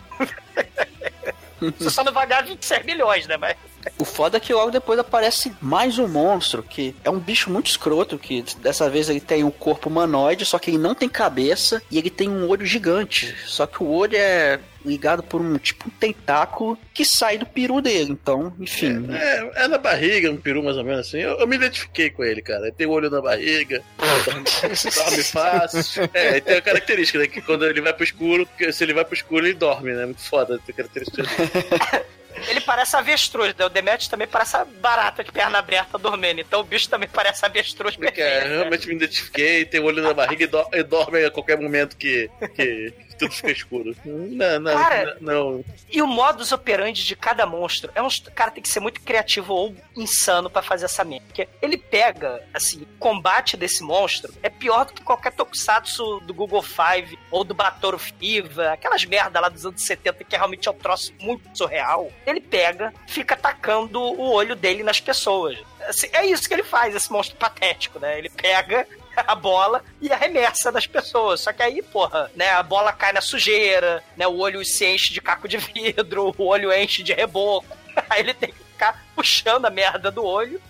Você só não vai ganhar 26 milhões, né? Mas...
O foda é que logo depois aparece mais um monstro, que é um bicho muito escroto, que dessa vez ele tem um corpo humanoide, só que ele não tem cabeça e ele tem um olho gigante. Só que o olho é ligado por um tipo um tentáculo que sai do peru dele. Então, enfim.
É, é, é na barriga, um peru mais ou menos assim. Eu, eu me identifiquei com ele, cara. Ele tem o olho na barriga, dorme fácil. É, tem a característica, né? Que quando ele vai pro escuro, se ele vai pro escuro, ele dorme, né? Muito foda ter característica
Ele parece avestruz, né? O Demetrius também parece barata de perna aberta dormindo. Então o bicho também parece avestruz perfeito.
É, realmente me identifiquei, tem o olho na barriga e, do e dorme a qualquer momento que, que, tudo fica escuro. Não, não,
cara,
não.
E o modus operandi de cada monstro é um cara tem que ser muito criativo ou insano para fazer essa merda. Porque ele pega, assim, o combate desse monstro é pior do que qualquer tokusatsu do Google Five ou do Batoro Fiva, aquelas merda lá dos anos 70 que realmente é um troço muito surreal. Ele pega, fica atacando o olho dele nas pessoas. Assim, é isso que ele faz, esse monstro patético, né? Ele pega a bola e arremessa das pessoas. Só que aí, porra, né, a bola cai na sujeira, né, o olho se enche de caco de vidro, o olho enche de reboco. Aí ele tem que ficar puxando a merda do olho.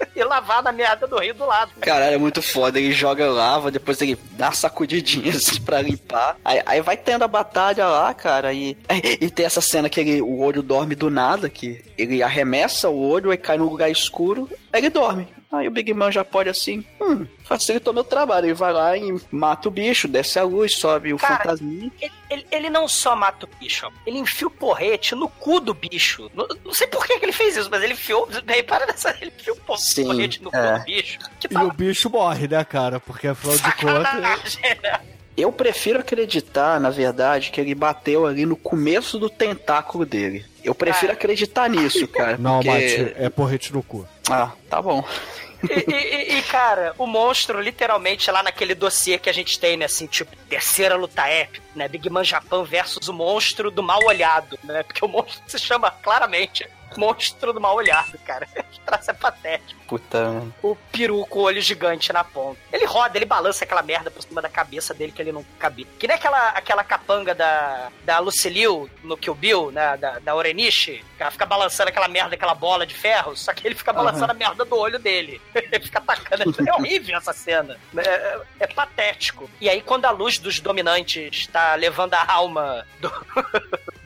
e lavar na merda do rio do lado.
Caralho, é muito foda. Ele joga lava, depois ele dá sacudidinhas assim pra limpar. Aí, aí vai tendo a batalha lá, cara. E, e tem essa cena que ele, o olho dorme do nada, que ele arremessa o olho e cai no lugar escuro. Aí ele dorme. Aí o Big Man já pode assim, hum, facilitou meu trabalho. Ele vai lá e mata o bicho, desce a luz, sobe o Cara, fantasminha.
Ele, ele, ele, não só mata o bicho, ele enfia o porrete no cu do bicho. Não, não sei por que, ele fez isso, mas ele enfiou. Repara nessa. Ele enfiou o porrete no é. cu do bicho.
e o bicho morre, né, cara? Porque afinal de contas.
Eu prefiro acreditar, na verdade, que ele bateu ali no começo do tentáculo dele. Eu prefiro acreditar nisso, cara.
Não, porque... Mate, é porrete no cu.
Ah, tá bom.
E, e, e, cara, o monstro, literalmente, lá naquele dossiê que a gente tem, né, assim, tipo, terceira luta épica, né, Big Man Japan versus o monstro do mal olhado, né, porque o monstro se chama claramente monstro do mal olhado, cara. O traço é patético.
Puta.
O peru com o olho gigante na ponta. Ele roda, ele balança aquela merda por cima da cabeça dele que ele não cabia. Que nem aquela, aquela capanga da, da Lucilio no Kill Bill, né, da, da Orenishi, que ela fica balançando aquela merda, aquela bola de ferro, só que ele fica balançando uhum. a merda do olho dele. ele fica atacando. É horrível essa cena. É, é, é, patético. E aí, quando a luz dos dominantes está levando a alma do,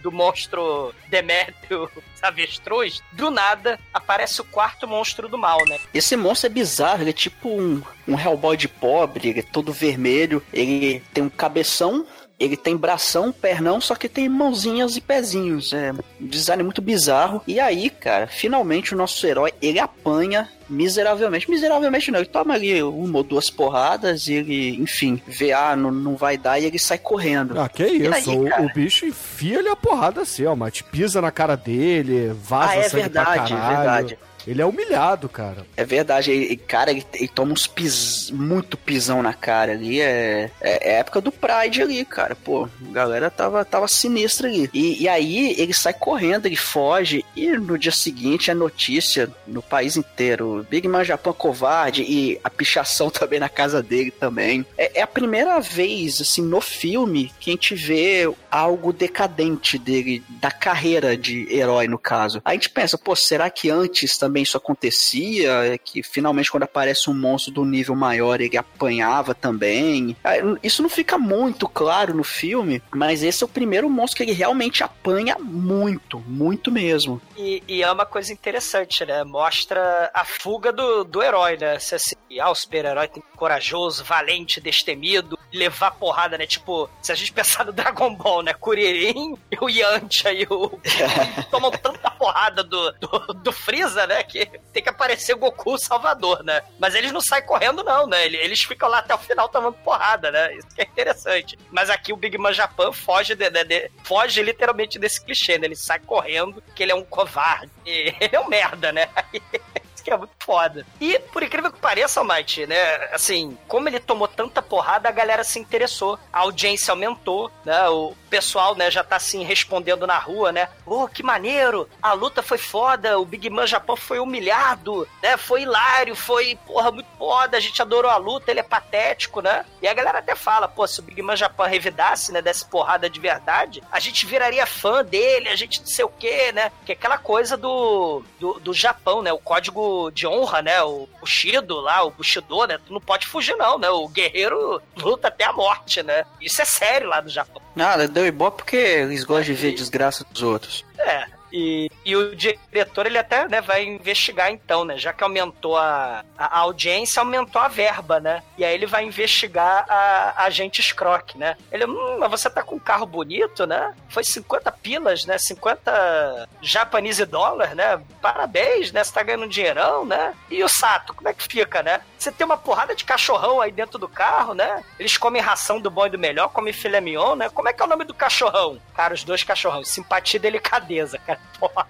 do monstro Demétrio avestruz, do nada aparece o quarto monstro do mal, né?
Esse monstro é bizarro, ele é tipo um, um Hellboy de pobre, ele é todo vermelho, ele tem um cabeção ele tem bração, pernão, só que tem mãozinhas e pezinhos. É um design muito bizarro. E aí, cara, finalmente o nosso herói, ele apanha miseravelmente. Miseravelmente não, ele toma ali uma ou duas porradas e ele, enfim, vê, ah, não, não vai dar e ele sai correndo.
Ah, que isso, aí, o, o, bicho enfia-lhe a porrada assim, ó, mas pisa na cara dele, vaza ah, é sangue verdade, pra caralho. É verdade. Ele é humilhado, cara.
É verdade. Ele, cara, ele, ele toma uns pis, muito pisão na cara ali. É, é, é, época do Pride ali, cara. Pô, a galera tava, tava sinistra ali. E, e aí ele sai correndo, ele foge. E no dia seguinte a notícia no país inteiro. Big Man Japão covarde e a pichação também na casa dele também. É, é a primeira vez, assim, no filme que a gente vê algo decadente dele, da carreira de herói, no caso. A gente pensa, pô, será que antes também também isso acontecia, é que finalmente quando aparece um monstro do nível maior ele apanhava também. Ah, isso não fica muito claro no filme, mas esse é o primeiro monstro que ele realmente apanha muito, muito mesmo.
E, e é uma coisa interessante, né? Mostra a fuga do, do herói, né? Se assim, ah, o super-herói tem que ser corajoso, valente, destemido, levar porrada, né? Tipo, se a gente pensar no Dragon Ball, né? Kuririn e o Yantia e o. tomam tanta porrada do, do, do Freeza, né? Que tem que aparecer Goku Salvador, né? Mas eles não saem correndo, não, né? Eles ficam lá até o final tomando porrada, né? Isso que é interessante. Mas aqui o Big Man Japan foge, de, de, de, foge literalmente desse clichê, né? Ele sai correndo, que ele é um covarde. E ele é um merda, né? que é muito foda. E, por incrível que pareça, Almighty, né? Assim, como ele tomou tanta porrada, a galera se interessou. A audiência aumentou, né? O pessoal, né, já tá assim respondendo na rua, né? Oh, que maneiro! A luta foi foda, o Big Man Japão foi humilhado, né? Foi hilário, foi, porra, muito foda, a gente adorou a luta, ele é patético, né? E a galera até fala, pô, se o Big Man Japão revidasse, né, desse porrada de verdade, a gente viraria fã dele, a gente não sei o quê, né? Que é aquela coisa do, do, do Japão, né? O código de honra, né? O Bushido lá, o Bushido, né? Tu não pode fugir, não, né? O guerreiro luta até a morte, né? Isso é sério lá no Japão.
Nada, deu ibope porque eles gostam de ver desgraça dos outros.
É, e, e o diretor, ele até né, vai investigar então, né? Já que aumentou a, a audiência, aumentou a verba, né? E aí ele vai investigar a, a agente Scrock, né? Ele, hum, mas você tá com um carro bonito, né? Foi 50 pilas, né? 50 japonese dólar, né? Parabéns, né? Você tá ganhando um dinheirão, né? E o Sato, como é que fica, né? Você tem uma porrada de cachorrão aí dentro do carro, né? Eles comem ração do bom e do melhor, comem filé mignon, né? Como é que é o nome do cachorrão? Cara, os dois cachorrão, simpatia e delicadeza, cara. Porra.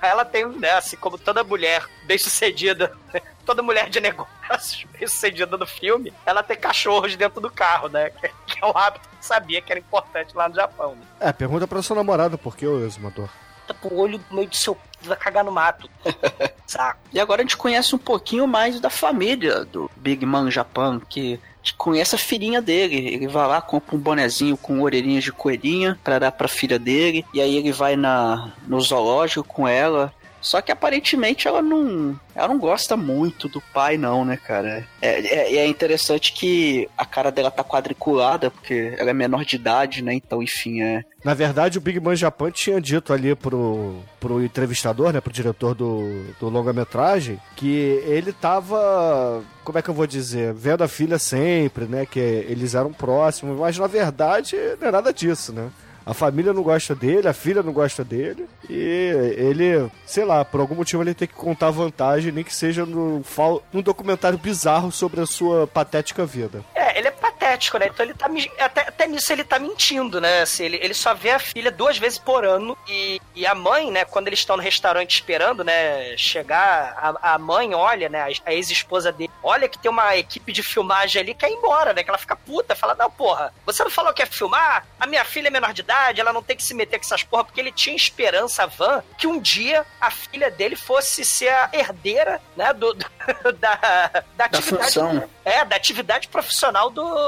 Ela tem, né, assim como toda mulher bem-sucedida, toda mulher de negócios bem-sucedida no filme, ela tem cachorros dentro do carro, né? Que, que é um hábito que sabia que era importante lá no Japão. Né?
É, pergunta pra sua namorada por que o exumador.
Tá pro olho no meio do seu vai cagar no mato. Saco.
E agora a gente conhece um pouquinho mais da família do Big Man Japan, que conhece a filhinha dele. Ele vai lá, compra um bonezinho com orelhinhas de coelhinha para dar pra filha dele. E aí ele vai na, no zoológico com ela. Só que aparentemente ela não, ela não gosta muito do pai, não, né, cara? É, é, é, interessante que a cara dela tá quadriculada, porque ela é menor de idade, né? Então, enfim, é.
Na verdade, o Big Man Japan tinha dito ali pro, pro entrevistador, né, pro diretor do, do longa-metragem, que ele tava, como é que eu vou dizer, vendo a filha sempre, né, que eles eram próximos, mas na verdade não é nada disso, né? A família não gosta dele, a filha não gosta dele. E ele, sei lá, por algum motivo ele tem que contar vantagem, nem que seja num, num documentário bizarro sobre a sua patética vida.
É, ele é patético, né? Então ele tá. Até, até nisso ele tá mentindo, né? Assim, ele, ele só vê a filha duas vezes por ano. E, e a mãe, né, quando eles estão no restaurante esperando, né, chegar, a, a mãe olha, né, a, a ex-esposa dele, olha que tem uma equipe de filmagem ali, quer ir embora, né? Que ela fica puta, fala, não, porra, você não falou que ia filmar? A minha filha é menor de idade ela não tem que se meter com essas porra, porque ele tinha esperança, Van, que um dia a filha dele fosse ser a herdeira, né, do, do da, da atividade. Da é, da atividade profissional do,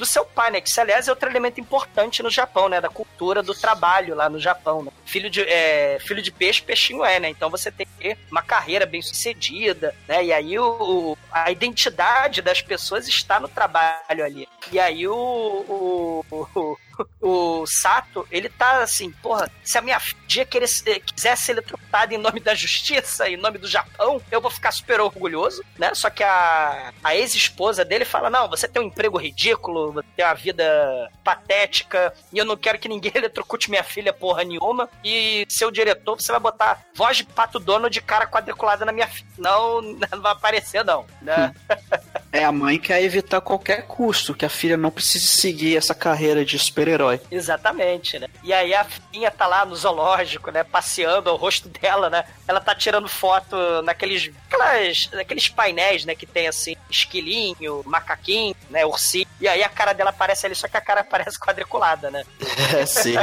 do seu pai, né? Que, isso, aliás, é outro elemento importante no Japão, né? Da cultura do trabalho lá no Japão. Né? Filho, de, é, filho de peixe, peixinho é, né? Então você tem que ter uma carreira bem sucedida, né? E aí o, a identidade das pessoas está no trabalho ali. E aí o, o, o o Sato, ele tá assim, porra, se a minha dia querer, quiser ser eletrocutada em nome da justiça, em nome do Japão, eu vou ficar super orgulhoso, né? Só que a, a ex-esposa dele fala: não, você tem um emprego ridículo, ter uma vida patética e eu não quero que ninguém eletrocute minha filha porra nenhuma. E seu diretor, você vai botar voz de pato dono de cara quadriculada na minha filha. Não, não vai aparecer, não. Né?
É, a mãe quer evitar qualquer custo que a filha não precise seguir essa carreira de super-herói.
Exatamente, né? E aí a filha tá lá no zoológico, né? Passeando o rosto dela, né? Ela tá tirando foto naqueles, aquelas, naqueles painéis, né? Que tem assim, esquilinho, macaquinho, né? Ursinho. E aí a cara dela aparece ali, só que a cara parece quadriculada, né?
É, sim.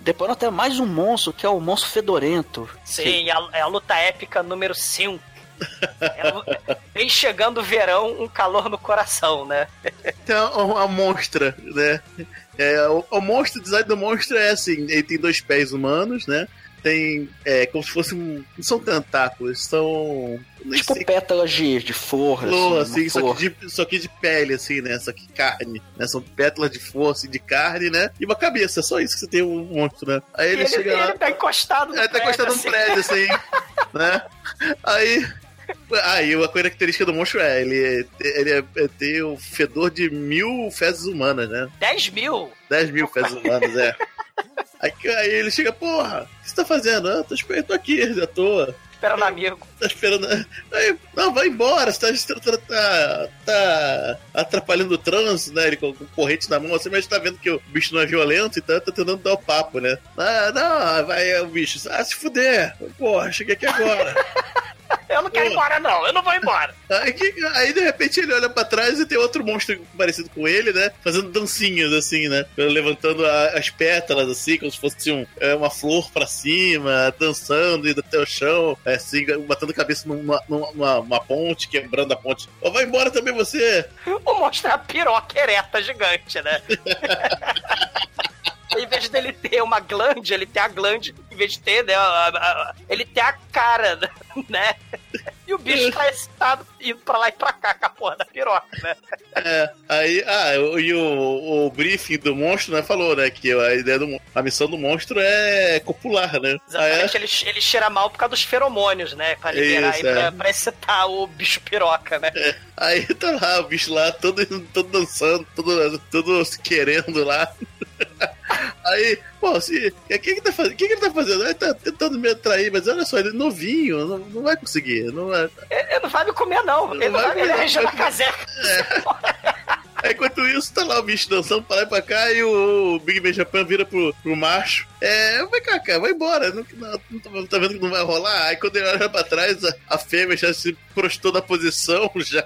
Depois nós temos mais um monstro, que é o monstro fedorento.
Sim, é a, é a luta épica número 5. É, vem chegando o verão, um calor no coração, né?
Então, a monstra, né? É, o, o monstro, o design do monstro é assim, ele tem dois pés humanos, né? tem é, como se fosse um. Não são tentáculos, são.
Tipo
sei-
pétalas de, de flor,
Flor,
assim,
assim, só
flor.
que, de, só que de pele, assim, né? Só que carne, né? São pétalas de força e de carne, né? E uma cabeça, só isso que você tem um monstro, né? Aí ele,
ele,
chega lá.
ele tá encostado no
É, tá
prédio,
encostado num
assim.
prédio, assim, né? Aí. Aí, uma característica do monstro é, ele, ele é, é ter o fedor de mil fezes humanas, né?
10 mil.
10 mil fezes humanas, é. Aí, aí ele chega, porra, o que você tá fazendo? Ah, tô, tô aqui, à toa.
Esperando amigo.
Tá esperando. Aí, não, vai embora, você tá, tá, tá, tá atrapalhando o trânsito, né? Ele com, com corrente na mão, assim, mas tá vendo que o bicho não é violento, então tá tentando dar o papo, né? Ah, não, vai o bicho, ah, se fuder, porra, cheguei aqui agora.
Eu não quero ir embora, não. Eu não vou embora.
Aí, aí, de repente ele olha pra trás e tem outro monstro parecido com ele, né? Fazendo dancinhas assim, né? Levantando a- as pétalas assim, como se fosse um, é, uma flor pra cima, dançando, indo até o chão, é, assim, batendo a cabeça numa, numa, numa- uma ponte, quebrando a ponte. Ó, vai embora também você!
O monstro é a piroca ereta gigante, né? em vez dele ter uma glande, ele tem a glande, em vez de ter, né? a- a- ele tem a cara, né? E o bicho tá excitado indo pra lá e pra cá com a porra da piroca, né?
É, aí, ah, e o, o briefing do monstro, né, falou, né, que a ideia do a missão do monstro é copular, né? Ah, é?
Exatamente, ele, ele cheira mal por causa dos feromônios, né? Pra liberar
Isso,
aí, pra,
é.
pra excitar o bicho piroca, né?
Aí tá lá o bicho lá, todo, todo dançando, todo, todo se querendo lá. Aí, pô, se. O que, que, tá fazendo? O que, ele tá fazendo? Ele tá tentando me atrair, mas olha só, ele é novinho, não, não vai conseguir. Não vai...
Ele não vai me comer, não. Ele não
vai
vai, ele é
me- vai-
Casé.
Aí, enquanto isso, tá lá o bicho dançando pra lá e pra cá e o Big Ben Japan vira pro, pro macho. É, vai cá, cara, vai embora. Não, não, não tá, tá vendo que não vai rolar? Aí quando ele olha pra trás, a, a fêmea já se prostou na posição, já.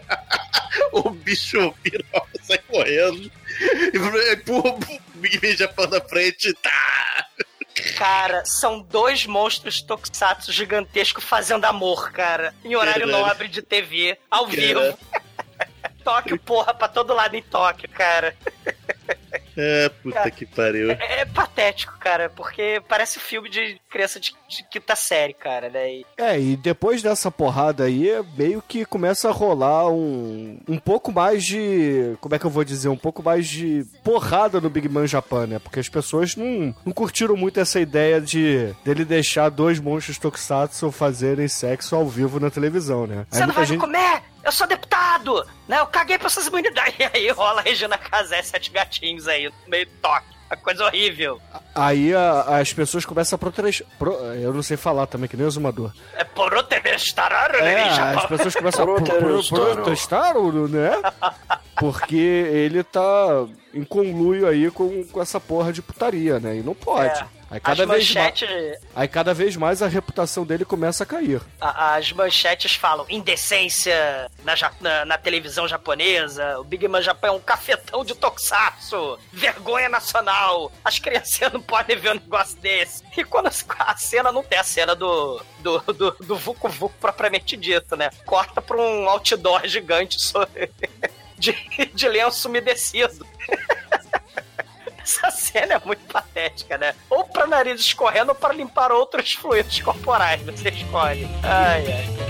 o bicho vira, sai correndo. Empurra o Big Ben Japan na frente. Tá!
Cara, são dois monstros tokusatsu gigantescos fazendo amor, cara. Em horário
Caralho.
nobre de TV, ao
Caralho.
vivo. Tóquio, porra, pra todo lado em Tóquio, cara.
É, puta que pariu.
É, é patético, cara, porque parece filme de criança de, de quinta série, cara, né? E-
É, e depois dessa porrada aí, meio que começa a rolar um, um pouco mais de. Como é que eu vou dizer? Um pouco mais de porrada no Big Man Japan, né? Porque as pessoas não, não curtiram muito essa ideia de dele deixar dois monstros tokusatsu fazerem sexo ao vivo na televisão, né?
Você não vai me comer? Eu sou deputado! Né? Eu caguei pra essas imunidades. E aí rola a Regina Casé, sete gatinhos aí, no meio do toque. Uma coisa horrível.
Aí a- as pessoas começam a protestar. eu não sei falar também, que nem o Zumador.
É por protestar,
É,
né?
as pessoas começam a pro- pro-
Protestar.
protestar, né? Porque ele tá em conluio aí com, com essa porra de putaria, né? E não pode.
É.
Aí cada,
As
vez mais,
manchetes,
aí cada vez mais a reputação dele começa a cair.
as manchetes falam indecência na, ja- na, na televisão japonesa, o Big Man Japão é um cafetão de tokusatsu, vergonha nacional, as crianças não podem ver um negócio desse. E quando a cena não tem a cena do, do, do, do Vucu Vucu propriamente dito, né? Corta pra um outdoor gigante sobre- de, de lenço umedecido. Essa cena é muito patética, né? Ou pra nariz escorrendo ou pra limpar outros fluidos corporais. Você escolhe. Ai, ai.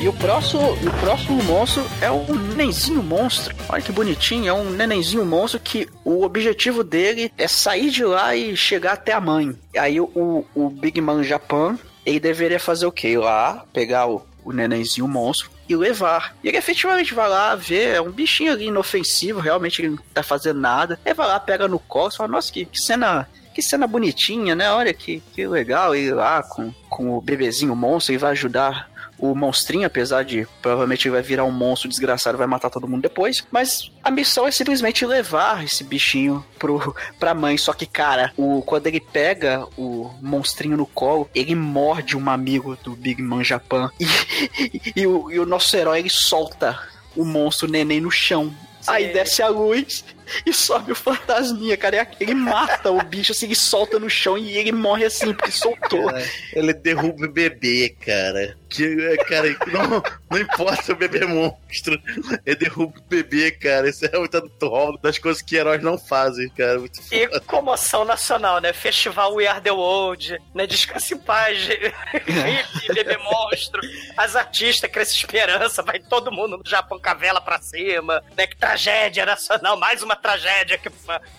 E o próximo, o próximo monstro é o nenenzinho monstro. Olha que bonitinho, é um nenenzinho monstro que o objetivo dele é sair de lá e chegar até a mãe. Aí o, o Big Man Japan, ele deveria fazer o quê? Ir lá, pegar o, o nenenzinho monstro e levar. E ele efetivamente vai lá ver, é um bichinho ali inofensivo, realmente ele não tá fazendo nada. Ele vai lá, pega no colo e fala, nossa, que, que cena que cena bonitinha, né? Olha que, que legal ir lá com, com o bebezinho monstro e vai ajudar o monstrinho, apesar de provavelmente ele vai virar um monstro desgraçado vai matar todo mundo depois. Mas a missão é simplesmente levar esse bichinho pro, pra mãe. Só que, cara, o, quando ele pega o monstrinho no colo, ele morde um amigo do Big Man Japan. E, e, e o, e o nosso herói ele solta o monstro neném no chão. Aí desce a luz e sobe o fantasminha, cara. Ele mata o bicho, assim, ele solta no chão e ele morre assim, porque soltou.
Ele derruba o bebê, cara. Que, é, cara, não, não importa o bebê monstro, ele derruba o bebê, cara. Isso é muito atual das coisas que heróis não fazem, cara. Muito
E
foda.
comoção nacional, né? Festival We Are The World, né? Descanse em paz, bebê monstro. As artistas crescem esperança, vai todo mundo no Japão com a vela pra cima, né? Que tragédia nacional, mais uma tragédia que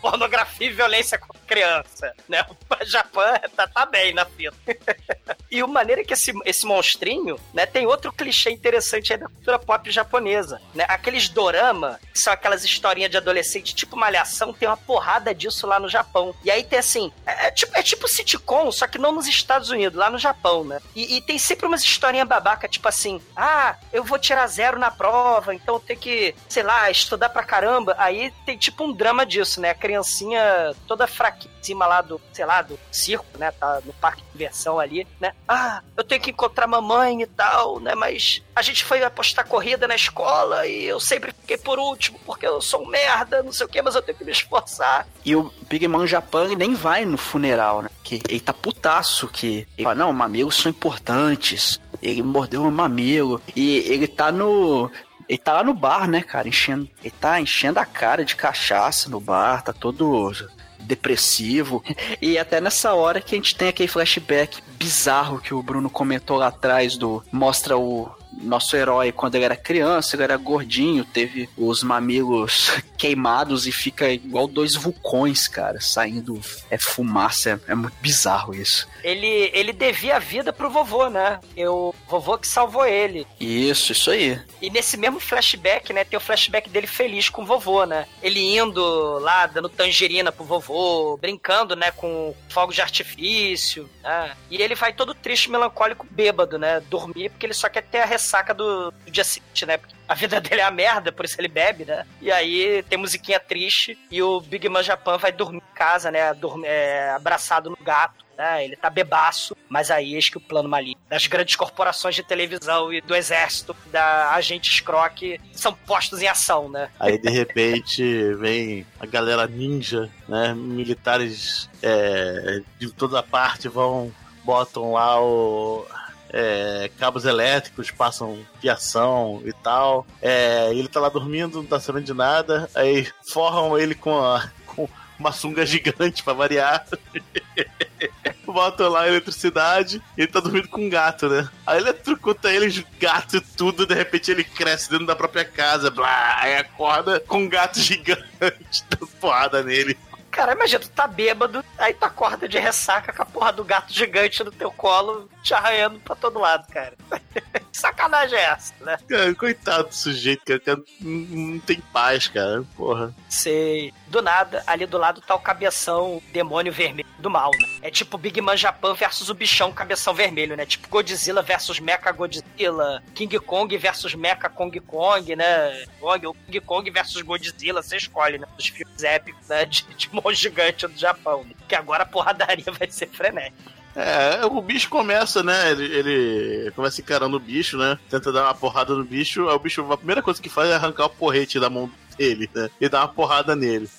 pornografia e violência com criança, né? O Japão tá, tá bem na fila. E o maneiro é que esse, esse monstrinho, né, tem outro clichê interessante aí da cultura pop japonesa, né? Aqueles dorama, que são aquelas historinhas de adolescente, tipo malhação, tem uma porrada disso lá no Japão. E aí tem assim, é, é tipo, é tipo sitcom, só que não nos Estados Unidos, lá no Japão, né? E, e tem sempre umas historinhas babaca, tipo assim, ah, eu vou tirar zero na prova, então eu tenho que, sei lá, estudar pra caramba. Aí tem tipo um drama disso, né? A criancinha toda cima lá do, sei lá, do circo, né? Tá no parque de diversão ali, né? Ah, eu tenho que encontrar mamãe e tal, né? Mas a gente foi apostar corrida na escola e eu sempre fiquei por último porque eu sou um merda, não sei o que, mas eu tenho que me esforçar.
E o Big Man Japan nem vai no funeral, né? Que ele tá putaço que. Ele fala, não, mamilos são importantes. Ele mordeu um mamilo. E ele tá no. Ele tá lá no bar, né, cara? Enchendo. Ele tá enchendo a cara de cachaça no bar, tá todo depressivo. E até nessa hora que a gente tem aquele flashback bizarro que o Bruno comentou lá atrás do mostra o nosso herói quando ele era criança, ele era gordinho, teve os mamilos queimados e fica igual dois vulcões, cara, saindo é fumaça, é, é muito bizarro isso.
Ele, ele devia a vida pro vovô, né? E o vovô que salvou ele.
Isso, isso aí.
E nesse mesmo flashback, né, tem o flashback dele feliz com o vovô, né? Ele indo lá, dando tangerina pro vovô, brincando, né, com fogos de artifício, né? E ele vai todo triste, melancólico, bêbado, né? Dormir, porque ele só quer ter a ressaca do, do dia seguinte, né? Porque a vida dele é a merda, por isso ele bebe, né? E aí tem musiquinha triste e o Big Man Japan vai dormir em casa, né? Dorme, é, abraçado no gato. né? Ele tá bebaço, mas aí eis que o plano maligno das grandes corporações de televisão e do exército, da agente Scrock, são postos em ação, né?
Aí de repente vem a galera ninja, né? Militares é, de toda parte vão, botam lá o. é, cabos elétricos, passam fiação e tal. É, ele tá lá dormindo, não tá sabendo de nada. Aí forram ele com, a, com uma sunga gigante pra variar. Botam lá a eletricidade e ele tá dormindo com um gato, né? Aí ele trucuta ele, gato e tudo, de repente ele cresce dentro da própria casa, blá, aí acorda com um gato gigante dando porrada nele.
Cara, imagina, tu tá bêbado, aí tu acorda de ressaca com a porra do gato gigante no teu colo, te arranhando pra todo lado, cara. Que Sacanagem é essa, né?
Cara, coitado do sujeito, cara, cara não, tem paz, cara, porra.
Sei. Do nada, ali do lado tá o cabeção demônio vermelho do mal, né? É tipo Big Man Japan versus o bichão cabeção vermelho, né? Tipo Godzilla versus Mecha Godzilla, King Kong versus Mecha Kong Kong, né? Kong, ou King Kong versus Godzilla, você escolhe, né? Dos filmes épicos, né? De, de monstro gigante do Japão. Né? Que agora a porradaria vai ser frenética.
É, o bicho começa, né? Ele, ele começa encarando o bicho, né? Tenta dar uma porrada no bicho. Aí o bicho, a primeira coisa que faz é arrancar o porrete da mão dele, né? E dar uma porrada nele.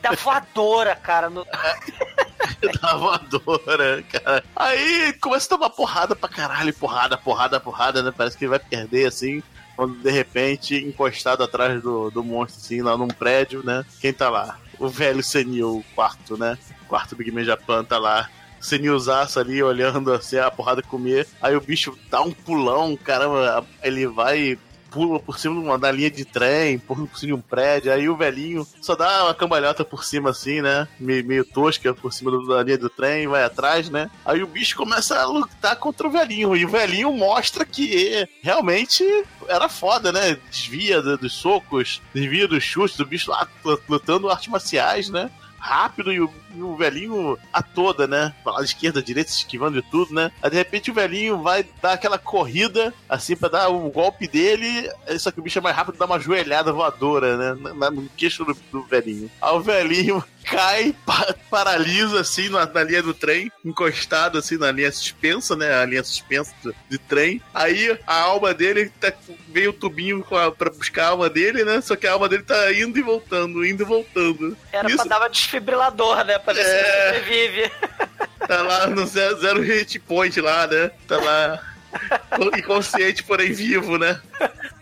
Da voadora, cara. No...
da voadora, cara. Aí começa a tomar porrada pra caralho, porrada, porrada, porrada, né? Parece que ele vai perder assim. Quando de repente, encostado atrás do, do monstro, assim, lá num prédio, né? Quem tá lá? O velho senil, quarto, né? Quarto Big Man Japan tá lá senilzaço ali, olhando assim, a porrada comer. Aí o bicho dá um pulão, caramba, ele vai pula por cima de uma, da linha de trem, por cima de um prédio, aí o velhinho só dá uma cambalhota por cima assim, né? Meio, meio tosca por cima da linha do trem, vai atrás, né? Aí o bicho começa a lutar contra o velhinho, e o velhinho mostra que realmente era foda, né? Desvia do- dos socos, desvia dos chutes, do bicho lá lutando artes marciais, né? Rápido e o, e o velhinho a toda, né? Lá esquerda, direita, se esquivando de tudo, né? Aí de repente o velhinho vai dar aquela corrida, assim, pra dar o golpe dele, só que o bicho é mais rápido, dá uma joelhada voadora, né? na- No queixo do, do velhinho. Aí o velhinho cai, pa- paralisa, assim, na, na linha do trem, encostado, assim, na linha suspensa, né? A linha suspensa do, de trem. Aí a alma dele tá, veio o tubinho a, pra buscar a alma dele, né? Só que a alma dele tá indo e voltando, indo e voltando.
Era
Isso
pra dar uma desfibrilador, né? Pra ver se
É.
ele sobrevive.
Tá lá no zero, zero hit point lá, né? Tá lá Inconsciente, porém vivo, né?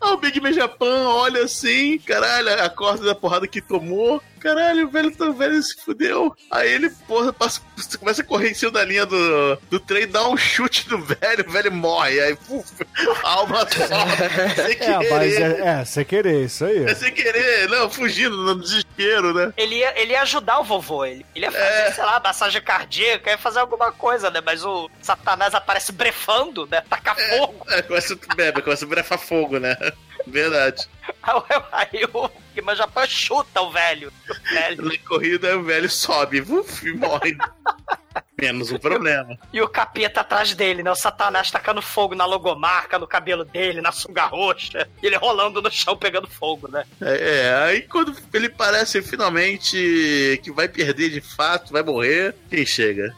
Ah, o Big Man Japan olha assim, caralho, acorda da porrada que tomou. Caralho, o velho, o velho se fudeu. Aí ele, porra, passa, começa a correr em cima da linha do, do trem, dá um chute no velho, o velho morre. Aí, puf, a alma sobe. Sem
É, mas é, é, sem querer, isso aí.
É sem querer, não, fugindo no desespero, né?
Ele ia, ele ia ajudar o vovô, ele, ele ia fazer,
É.
sei lá, massagem cardíaca, ia fazer alguma coisa, né? Mas o Satanás aparece brefando, né? Tacar fogo.
É, começa, bebe, começa a brefar fogo, né? Verdade.
Aí o Guimarães Japão chuta o velho. O velho.
Na corrida, o velho sobe, uf, e morre. Menos um problema.
E o capeta atrás dele, né? O Satanás tacando fogo na logomarca, no cabelo dele, na sunga roxa. E ele rolando no chão pegando fogo, né?
É, é, aí quando ele parece finalmente que vai perder de fato, vai morrer, quem chega?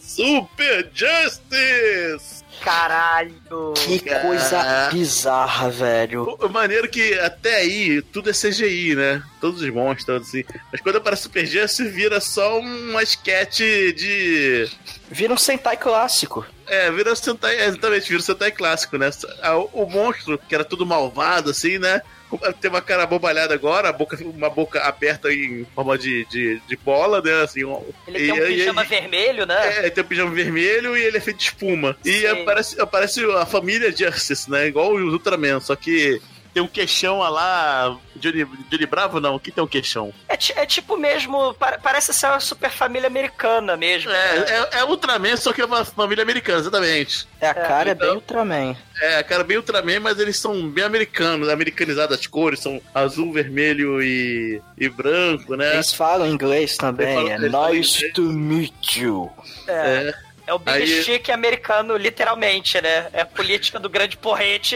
Super Justice!
Caralho!
Que
Cara.
coisa bizarra, velho.
O, o maneiro que até aí tudo é CGI, né? Todos os monstros, todos assim. Mas quando aparece Super Justice, vira só uma sketch de.
Vira um Sentai clássico.
É, vira Sentai, é, exatamente, vira Sentai clássico, né? O, o monstro, que era tudo malvado, assim, né? Tem uma cara bobalhada agora, boca, uma boca aberta em forma de, de, de bola, né? Assim, um-
Ele tem um
e- e-
pijama vermelho, né?
É, ele tem um pijama vermelho e ele é feito de espuma. E
Sim.
aparece, aparece a família Justice, né? Igual os Ultraman, só que tem um queixão a lá. Johnny, Johnny Bravo, não? Quem tem um queixão?
É, é tipo mesmo, pa- parece ser uma super família americana mesmo. né?
É, é, é Ultraman, só que é uma família americana, exatamente.
É, a cara é,
então-
bem Ultraman.
É, cara, bem Ultraman, mas eles são bem americanos, americanizadas as cores, são azul, vermelho e, e branco, né?
Eles falam inglês também.
Falam-
é nice
inglês.
to meet you.
É.
É o Big
Aí-
Chic americano, literalmente, né? É a política do grande porrete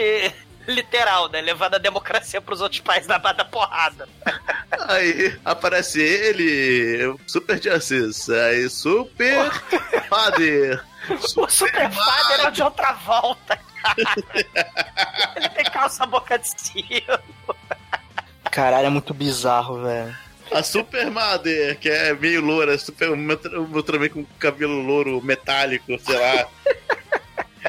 literal, né? Levando a democracia pros outros países na base da porrada.
Aí aparece ele, Super Justice, aí Super Father.
O Super Father é o de outra volta, cara. Ele tem calça boca de sino.
Caralho, é muito bizarro, velho.
A Super Mother, que é meio loura, super, um Ultraman com cabelo louro metálico, sei lá.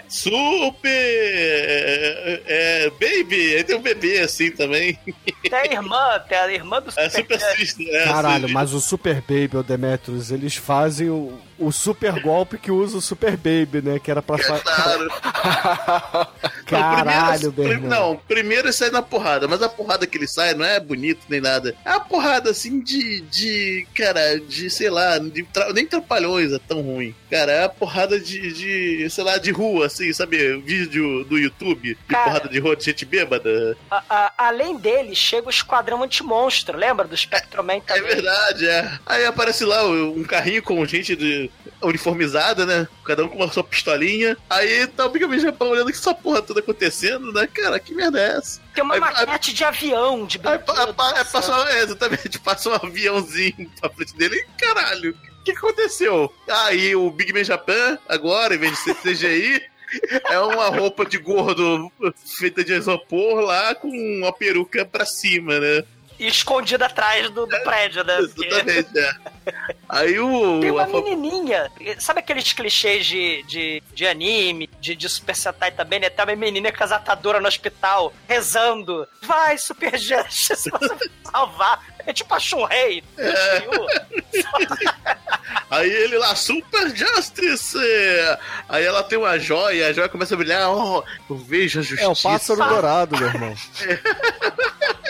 Super é, é, Baby, aí tem um bebê assim também.
Tem a irmã, tem a irmã do
É
Super,
Super Sister. É,
Caralho,
assim.
mas o Super Baby, o Demetrius, eles fazem o, o super golpe que usa o Super Baby, né? Que era pra fazer.
Claro.
Caralho,
Não, primeiro,
Bernardo.
Não, primeiro ele sai na porrada, mas a porrada que ele sai não é bonito nem nada. É uma porrada assim de. de cara, de sei lá, de tra- nem trapalhões é tão ruim. Cara, é uma porrada de, de. sei lá, de rua, assim, sabe? Vídeo do YouTube de
Cara.
porrada de rua de gente bêbada.
A- a- além dele, chega o Esquadrão Antimonstro, lembra do Spectroman
É
também?
verdade, é. Aí aparece lá um carrinho com gente de uniformizada, né? Cada um com uma sua pistolinha. Aí tá o Big Man Japão olhando que essa porra toda acontecendo, né? Cara, que merda é essa?
Tem uma
Aí-
maquete de avião, de
Aí, é, passa, é, exatamente, passa um aviãozinho pra frente dele e caralho, o que aconteceu? Aí o Big Man Japan, agora, em vez de ser CGI, é uma roupa de gordo feita de isopor lá com uma peruca pra cima, né?
E escondido atrás do, do prédio, né? Porque
Exatamente, é. Aí o.
Tem uma
a
menininha, sabe aqueles clichês de, de, de anime, de, de Super Sentai também, né? Tem uma menina casatadora no hospital, rezando. Vai, Super Justice, você vai salvar. É tipo a Shun-Rei
É. Aí ele lá, Super Justice! Aí ela tem uma joia, a joia começa a brilhar, ó, eu vejo a justiça.
É o pássaro dourado, meu irmão.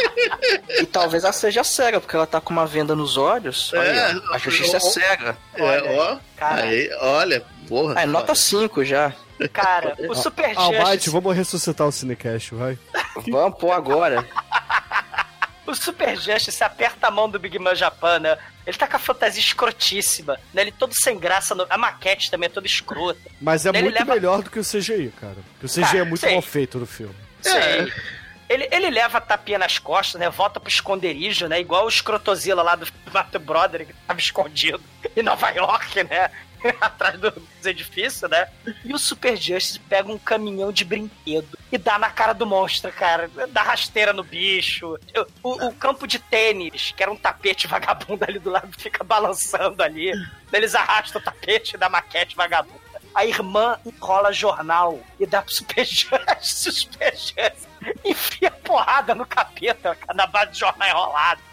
E talvez ela seja cega, porque ela tá com uma venda nos olhos. Olha,
É,
aí, a justiça é
ó,
cega.
É, ó.
Cara.
Aí, olha, porra.
Ah, é nota 5 já.
Cara, o Super
Almighty,
Justice.
vamos ressuscitar o Cinecast, vai.
Vamos pôr agora.
O Super Justice aperta a mão do Big Man Japan, né? Ele tá com a fantasia escrotíssima, né? Ele todo sem graça, no- a maquete também é toda escrota.
Mas é
Ele
muito
leva-
melhor do que o CGI, cara. Porque o CGI
Cara,
é muito
sei.
mal feito no filme.
É.
Sim. Ele, ele leva a tapinha nas costas, né? Volta pro esconderijo, né? Igual o escrotozilla lá do Mato Brother, que tava escondido em Nova York, né? Atrás do- dos edifícios, né? E o Super Justice pega um caminhão de brinquedo e dá na cara do monstro, cara. Dá rasteira no bicho. O, o campo de tênis, que era um tapete vagabundo ali do lado, fica balançando ali. Eles arrastam o tapete da maquete vagabunda. a irmã enrola jornal e dá pro Super Justice, Super Justice enfia porrada no capeta na base de jornal enrolado.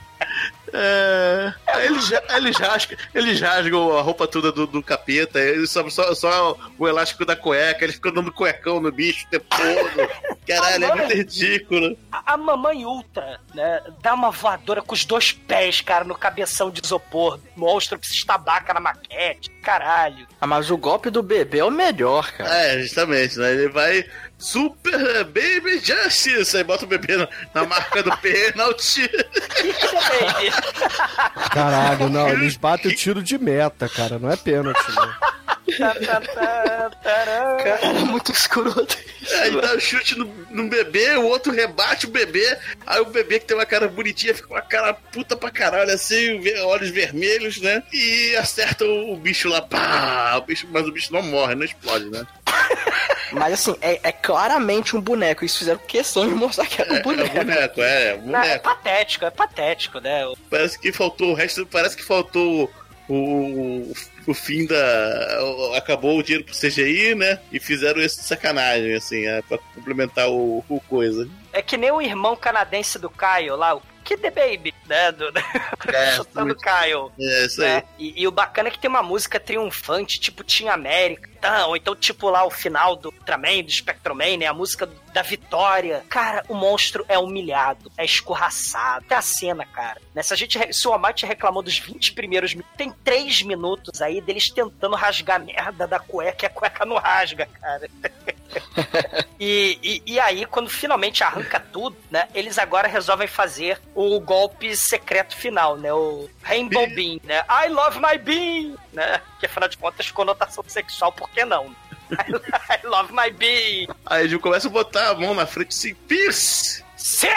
É, eles, eles, rasgam, eles rasgam a roupa toda do, do capeta, só, só, só o elástico da cueca, eles ficam dando cuecão no bicho o tempo todo. Caralho, é muito ridículo.
A, a mamãe Ultra, né, dá uma voadora com os dois pés, cara, no cabeção de isopor. Monstro que se estabaca na maquete. Caralho.
Ah, mas o golpe do bebê é o melhor, cara.
É, justamente, né? Ele vai Super Baby Justice, aí bota o bebê na, na marca do pênalti.
Caralho, não, eles batem o tiro de meta, cara, não é pênalti, não.
Cara, é muito escroto.
Aí dá um chute no, no bebê, o outro rebate o bebê. Aí o bebê que tem uma cara bonitinha fica com uma cara puta pra caralho, assim, olhos vermelhos, né? E acerta o, o bicho lá, pá! O bicho, mas o bicho não morre, não explode, né?
Mas assim, é, é claramente um boneco. Eles fizeram questão de mostrar que era um
É
boneco.
boneco, é, é
Não, é
boneco.
patético, é patético, né?
Parece que faltou o resto, parece que faltou o, o, o fim da. o- acabou o dinheiro pro CGI, né? E fizeram isso de sacanagem, assim, é, pra complementar o, o coisa.
É que nem o irmão canadense do Caio lá, o Kid the Baby, né? Do,
É,
chutando
muito-
Caio.
É isso aí.
né? E, e o bacana é que tem uma música triunfante, tipo Team América, então, ou então tipo lá o final do Ultraman, do Spectroman, né? A música da vitória. Cara, o monstro é humilhado, é escorraçado. Tem a cena, cara. Né? Se, a gente, se o Amate reclamou dos 20 primeiros minutos, tem 3 minutos aí deles tentando rasgar a merda da cueca e a cueca não rasga, cara. E, e, e aí, quando finalmente arranca tudo, né? Eles agora resolvem fazer o golpe secreto final, né? O Rainbow Beam, né? I love my beam, né? Que afinal de contas, conotação sexual, por que não? I love my beam.
Aí eles começam a botar a mão na frente assim, Pierce!
Cê!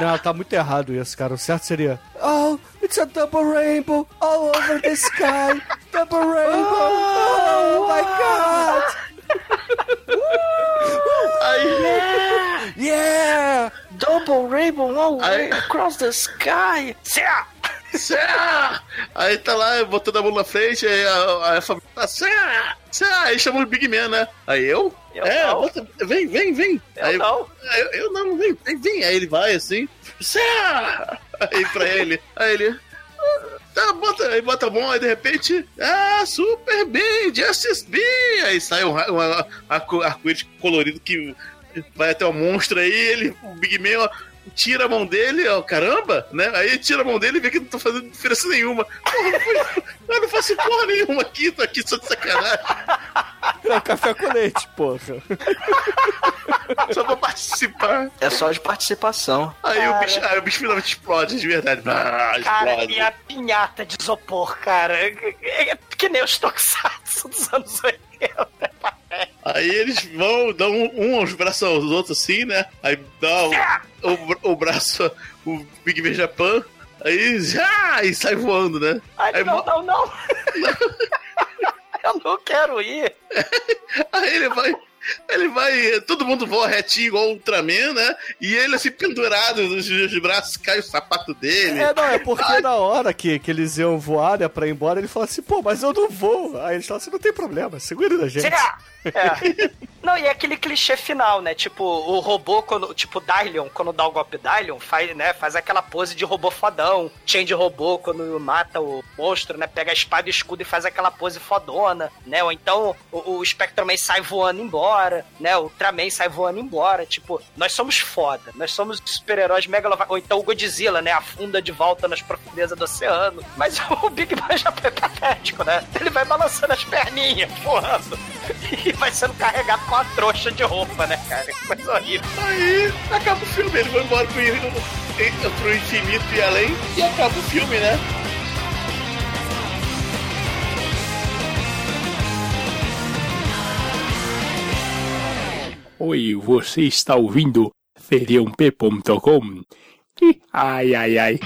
Não, tá muito errado isso, cara. O certo seria. Oh, it's a double rainbow all over the sky. Double rainbow. Oh my god.
Aí,
Yeah!
Double rainbow all the way
Aí-
across the sky.
Cê!
Cê! Aí tá lá botando a mão na frente, aí a, a família tá, Cê! Cê! Aí chama o Big Man, né? Aí eu?
Eu
é,
não.
vem, vem, vem.
Eu
aí,
não.
Eu, eu não, vem, vem, vem. Aí ele vai assim! Aí pra ele, aí ele. "Ah, Tá, bota, aí bota a mão, aí de repente, ah, super bem, Justice B! Aí sai um, um arco- arco-íris colorido que vai até o monstro aí, ele, o Big Man, ó, tira a mão dele, ó, caramba, né? Aí tira a mão dele e vê que não tá fazendo diferença nenhuma. Porra, não foi- eu não faço porra nenhuma aqui, tô aqui só de sacanagem,
É café com leite, porra.
só pra participar.
É só de participação.
Aí o bicho, aí o bicho finalmente explode de verdade. Ah,
Cara,
explode.
e a pinhata de isopor, cara. É, é que nem os tokusatsu dos anos 80.
Aí eles vão, dão um, um aos braços aos outros assim, né? Aí dá o, o, o braço, o Big Ben Japan, aí já, e sai voando, né?
Ai,
Aí,
não, não, não. Eu não quero ir.
aí ele vai. Ele vai. Todo mundo voa retinho igual o Ultraman, né? E ele assim, pendurado nos, nos braços, cai o sapato dele.
É, não, é porque na hora que, que eles iam voar, né, pra ir embora, ele falou assim, pô, mas eu não vou. Aí eles falaram assim, não tem problema, segura da gente.
Será? É. Não, e é aquele clichê final, né? Tipo, o robô, quando, tipo, Dylion, quando dá o golpe Dylion, faz, né, faz aquela pose de robô fodão. Change robô, quando mata o monstro, né? Pega a espada e escudo e faz aquela pose fodona, né? Ou então o, o Spectreman sai voando embora, né? O Ultraman sai voando embora. Tipo, nós somos foda. Nós somos super-heróis megalovax. Ou então o Godzilla, né? Afunda de volta nas profundezas do oceano. Mas o Big Bang já foi patético, né? Ele vai balançando as perninhas, voando. E vai sendo carregado com uma trouxa de roupa, né, cara? Que coisa horrível.
Aí acaba o filme, ele vai embora pro, in- pro infinito e além, e acaba o filme, né?
Oi, você está ouvindo feriump.com? Ai, ai, ai.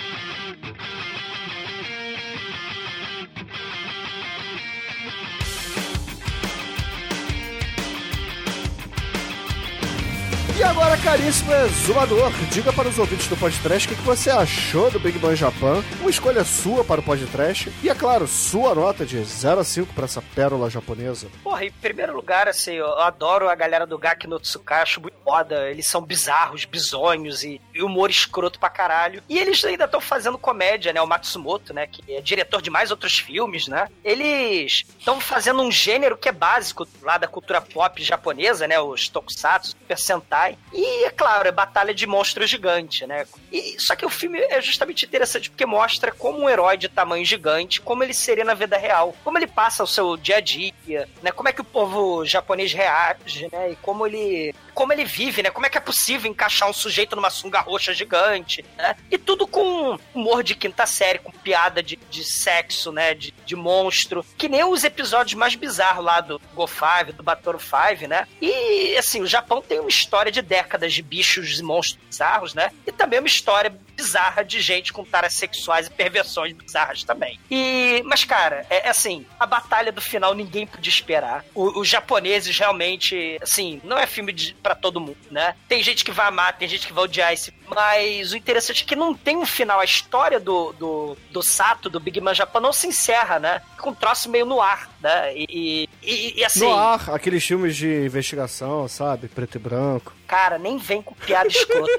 E agora, caríssimo exumador, diga para os ouvintes do podcast o que você achou do Big Bang Japan. Uma escolha sua para o podcast. E, é claro, sua nota de 0 a 5 para essa pérola japonesa.
Porra, em primeiro lugar, assim, eu adoro a galera do Gaki no Tsukai, acho muito foda. Eles são bizarros, bizonhos e, e humor escroto pra caralho. E eles ainda estão fazendo comédia, né? O Matsumoto, né? Que é diretor de mais outros filmes, né? Eles estão fazendo um gênero que é básico lá da cultura pop japonesa, né? Os tokusatsu, Super. E, é claro, é batalha de monstro gigante, né? E, só que o filme é justamente interessante porque mostra como um herói de tamanho gigante, como ele seria na vida real. Como ele passa o seu dia a dia, né? Como é que o povo japonês reage, né? E como ele como ele vive, né? Como é que é possível encaixar um sujeito numa sunga roxa gigante, né? E tudo com humor de quinta série, com piada de, de sexo, né? De, de monstro. Que nem os episódios mais bizarros lá do Go Five, do Batoro Five, né? E, assim, o Japão tem uma história de décadas de bichos e monstros bizarros, né? E também uma história bizarra de gente com taras sexuais e perversões bizarras também. E, mas, cara, é, é assim, a batalha do final ninguém podia esperar. O, os japoneses realmente, assim, não é filme de, pra todo mundo, né? Tem gente que vai amar, tem gente que vai odiar esse. Mas o interessante é que não tem um final. A história do, do, do Sato, do Big Man Japan, não se encerra, né? Com um troço meio no ar, né? E, e, e assim.
No ar, aqueles filmes de investigação, sabe? Preto e branco.
Cara, nem vem com piada escrota.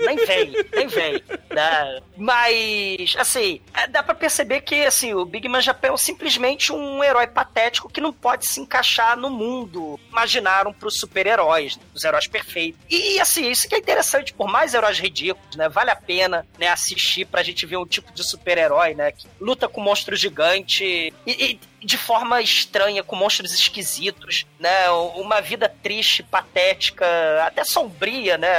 nem vem, nem vem. Né? Mas, assim, é, dá pra perceber que, assim, o Big Man Japan é simplesmente um herói patético que não pode se encaixar no mundo. Imaginaram pros super-heróis, né? os heróis perfeitos. E, assim, isso que é interessante, por mais heróis ridículos, né? Vale a pena, né, assistir pra gente ver um tipo de super-herói, né? Que luta com monstro gigante e, e de forma estranha, com monstros esquisitos, né? Uma vida triste, patética, até sombria, né?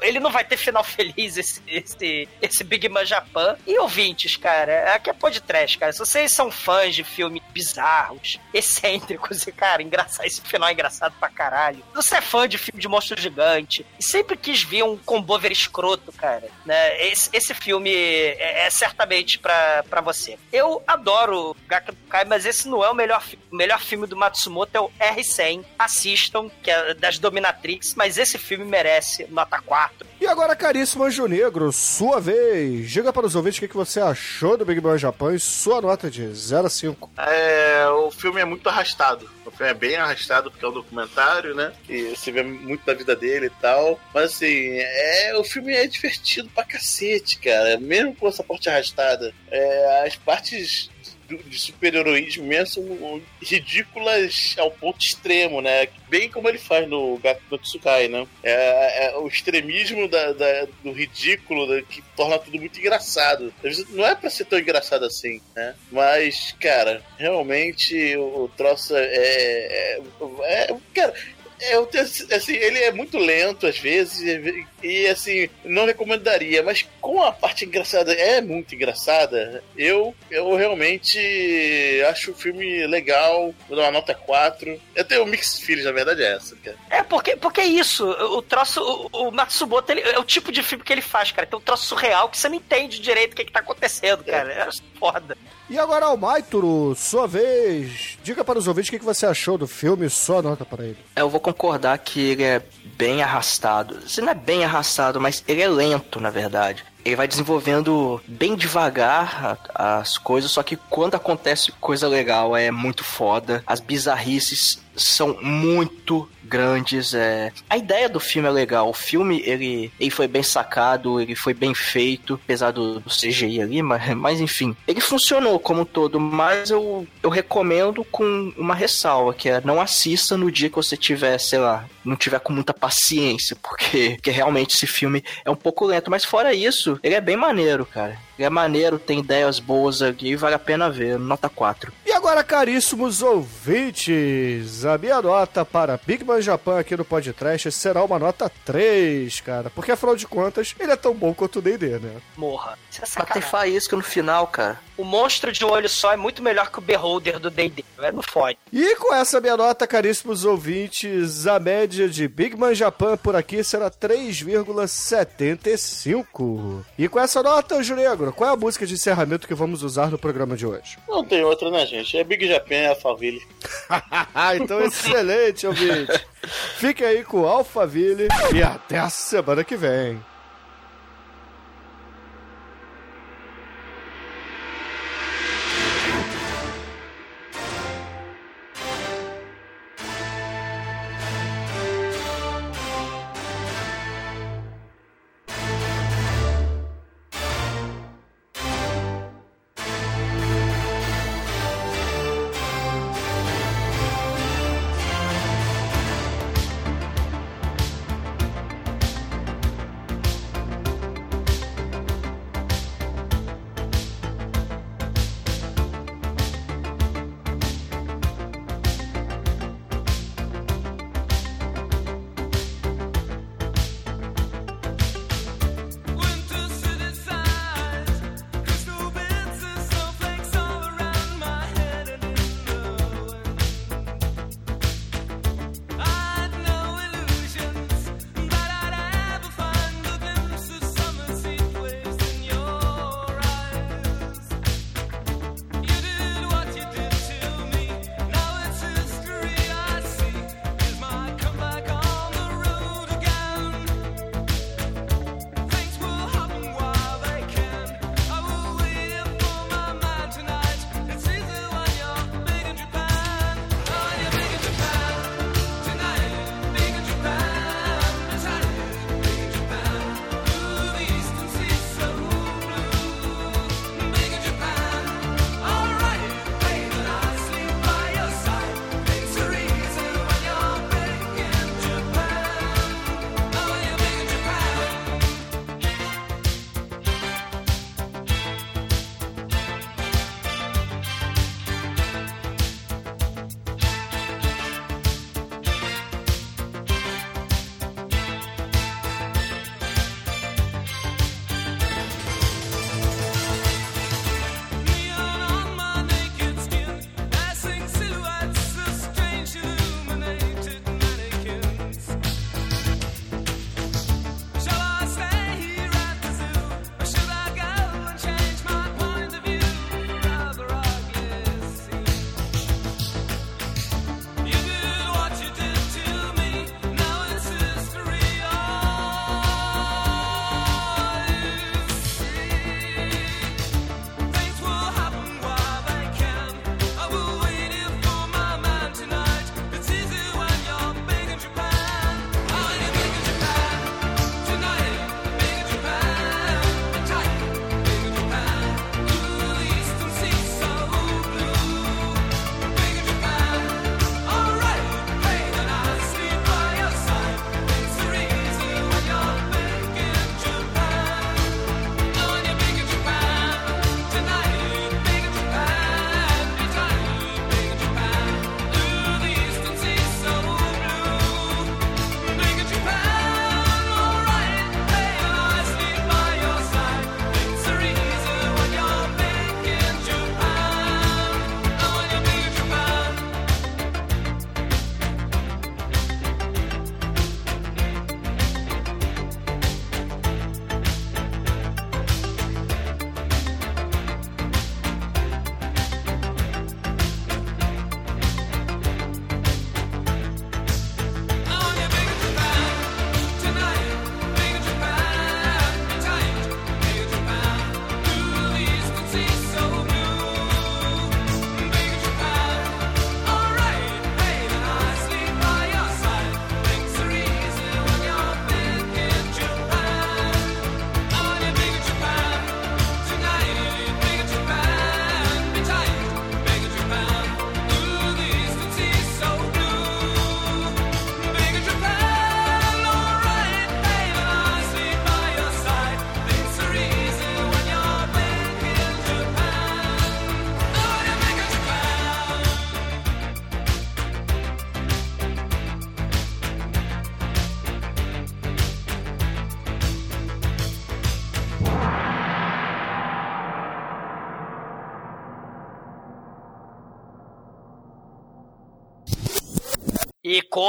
Ele não vai ter final feliz, esse, esse, esse Big Man Japan. E ouvintes, cara, aqui é podcast, cara. Se vocês são fãs de filmes bizarros, excêntricos e, cara, engraçado, esse final é engraçado pra caralho. Você é fã de filme de monstro gigante e sempre quis ver um combover escroto, cara, né? Esse, esse filme é, é certamente pra, pra você. Eu adoro Gakukai, mas esse não é o melhor, o melhor filme do Matsumoto, é o R100. Assistam, que é das Dominatrix, mas esse filme merece nota 4.
E agora, caríssimo Anjo Negro, sua vez. Diga para os ouvintes o que que você achou do Big Bang Japan e sua nota de 0 a 5.
É, o filme é muito arrastado. O filme é bem arrastado porque é um documentário, né? E você vê muito da vida dele e tal. Mas assim, é, o filme é divertido pra cacete, cara. Mesmo com essa parte arrastada. É, as partes de super-heroísmo mesmo ridículas ao ponto extremo, né? Bem como ele faz no Gato no Tsukai, né? É, é o extremismo da, da, do ridículo da, que torna tudo muito engraçado. Às vezes não é pra ser tão engraçado assim, né? Mas, cara, realmente o, o troço é, é, é. Cara, eu tenho, assim, ele é muito lento às vezes e, assim, não recomendaria, mas com a parte engraçada é muito engraçada, eu, eu realmente acho o filme legal, vou dar uma nota 4. Eu tenho um mix feelings, na verdade é essa, cara.
É, porque, porque é isso, o troço, o, o Matsumoto, ele, é o tipo de filme que ele faz, cara, tem um troço surreal que você não entende direito o que, que tá acontecendo, cara, é, é foda.
E agora, Almaituro, sua vez. Diga para os ouvintes o que você achou do filme, só nota para ele.
Eu vou concordar que ele é bem arrastado. Se não é bem arrastado, mas ele é lento, na verdade. Ele vai desenvolvendo bem devagar as coisas, só que quando acontece coisa legal é muito foda. As bizarrices são muito grandes. É... A ideia do filme é legal. O filme ele, ele foi bem sacado, ele foi bem feito, apesar do, CGI ali, mas, mas enfim, ele funcionou como um todo. Mas eu, eu recomendo com uma ressalva, que é não assista no dia que você tiver, sei lá, não tiver com muita paciência, porque, porque realmente esse filme é um pouco lento. Mas fora isso, ele é bem maneiro, cara. Ele é maneiro, tem ideias boas aqui, vale a pena ver. Nota 4.
E agora, caríssimos ouvintes, a minha nota para Big Man Japan aqui no podcast será uma nota 3, cara. Porque afinal de contas, ele é tão bom quanto o D&D, né?
Morra. Isso é
Mas tem no final, cara.
O monstro de um olho só é muito melhor que o Beholder do D&D. É no fone.
E com essa minha nota, caríssimos ouvintes, a média de Big Man Japan por aqui será 3,75. E com essa nota, Juregro, qual é a música de encerramento que vamos usar no programa de hoje?
Não tem outra, né, gente? É Big Japan, Alphaville.
então, excelente, ouvinte. Fique aí com o Alphaville e até a semana que vem.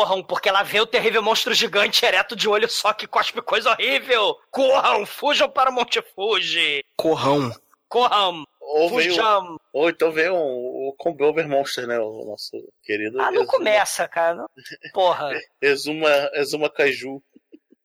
Corram, porque lá vê o terrível monstro gigante ereto de olho só que cospe coisa horrível. Corram, fujam para o Monte Fuji.
Corrão.
Corram,
Ou, veio,
fujam.
ou então veio um, o Combover Monster, né? O nosso querido.
Ah, não
Exuma-
começa, cara. Não- Porra.
Exuma, Exuma Kaiju.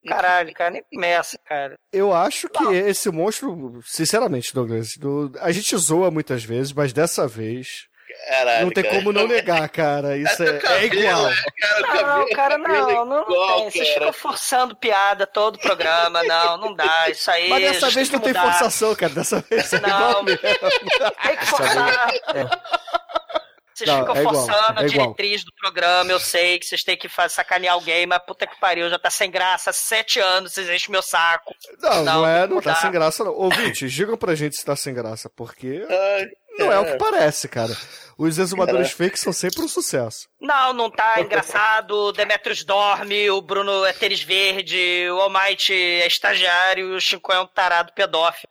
Caralho, cara, nem começa, cara.
Eu acho que esse monstro, sinceramente, Douglas, do- a gente zoa muitas vezes, mas dessa vez
Caralho,
não tem
cara.
como não negar, cara. Isso é, é
cabelo,
igual.
Cara,
Não,
cabelo-
cara,
cabelo é
não, não, não
igual,
tem. Vocês ficam forçando piada todo o programa. Não, não dá. Isso aí.
Mas
a
dessa vez não tem forçação, cara. Dessa vez é
Não.
igual mesmo.
Tem que forçar. Vocês
Não,
ficam
é igual,
forçando a
é igual.
diretriz do programa. Eu sei que vocês têm que sacanear alguém, mas puta que pariu, já tá sem graça. Há Sete anos, vocês enchem meu saco.
Não, não,
Não,
é, não tá
mudar.
sem graça, não. Ouvintes, digam pra gente se tá sem graça, porque
Ai,
não é o que parece, cara. Os exumadores fake são sempre um sucesso.
Não, não tá engraçado. O Demetrius dorme, o Bruno é tênis verde, o Almighty é estagiário e o Chico é um tarado pedófilo.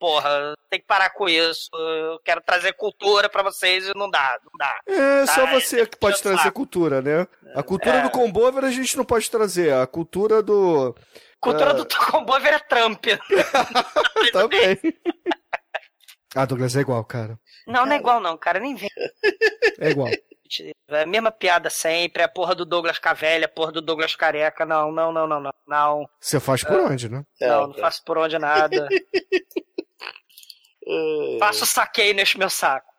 Porra, tem que parar com isso. Eu quero trazer cultura pra vocês e não dá, não dá.
É,
Tá,
só você que pode trazer
saco.
cultura, né? A cultura
É.
do Combover a gente não pode trazer. A cultura do.
Cultura
É.
do Combover é Trump.
Também. ah, Douglas, é igual, cara.
Não, não é igual não, cara, nem vem.
É igual.
É a mesma piada sempre, é a porra do Douglas Cavelha, a porra do Douglas Careca. Não, não, não, não, não. Não,
Você faz por onde, né?
não, não faço por onde nada. Faço saqueio neste meu saco.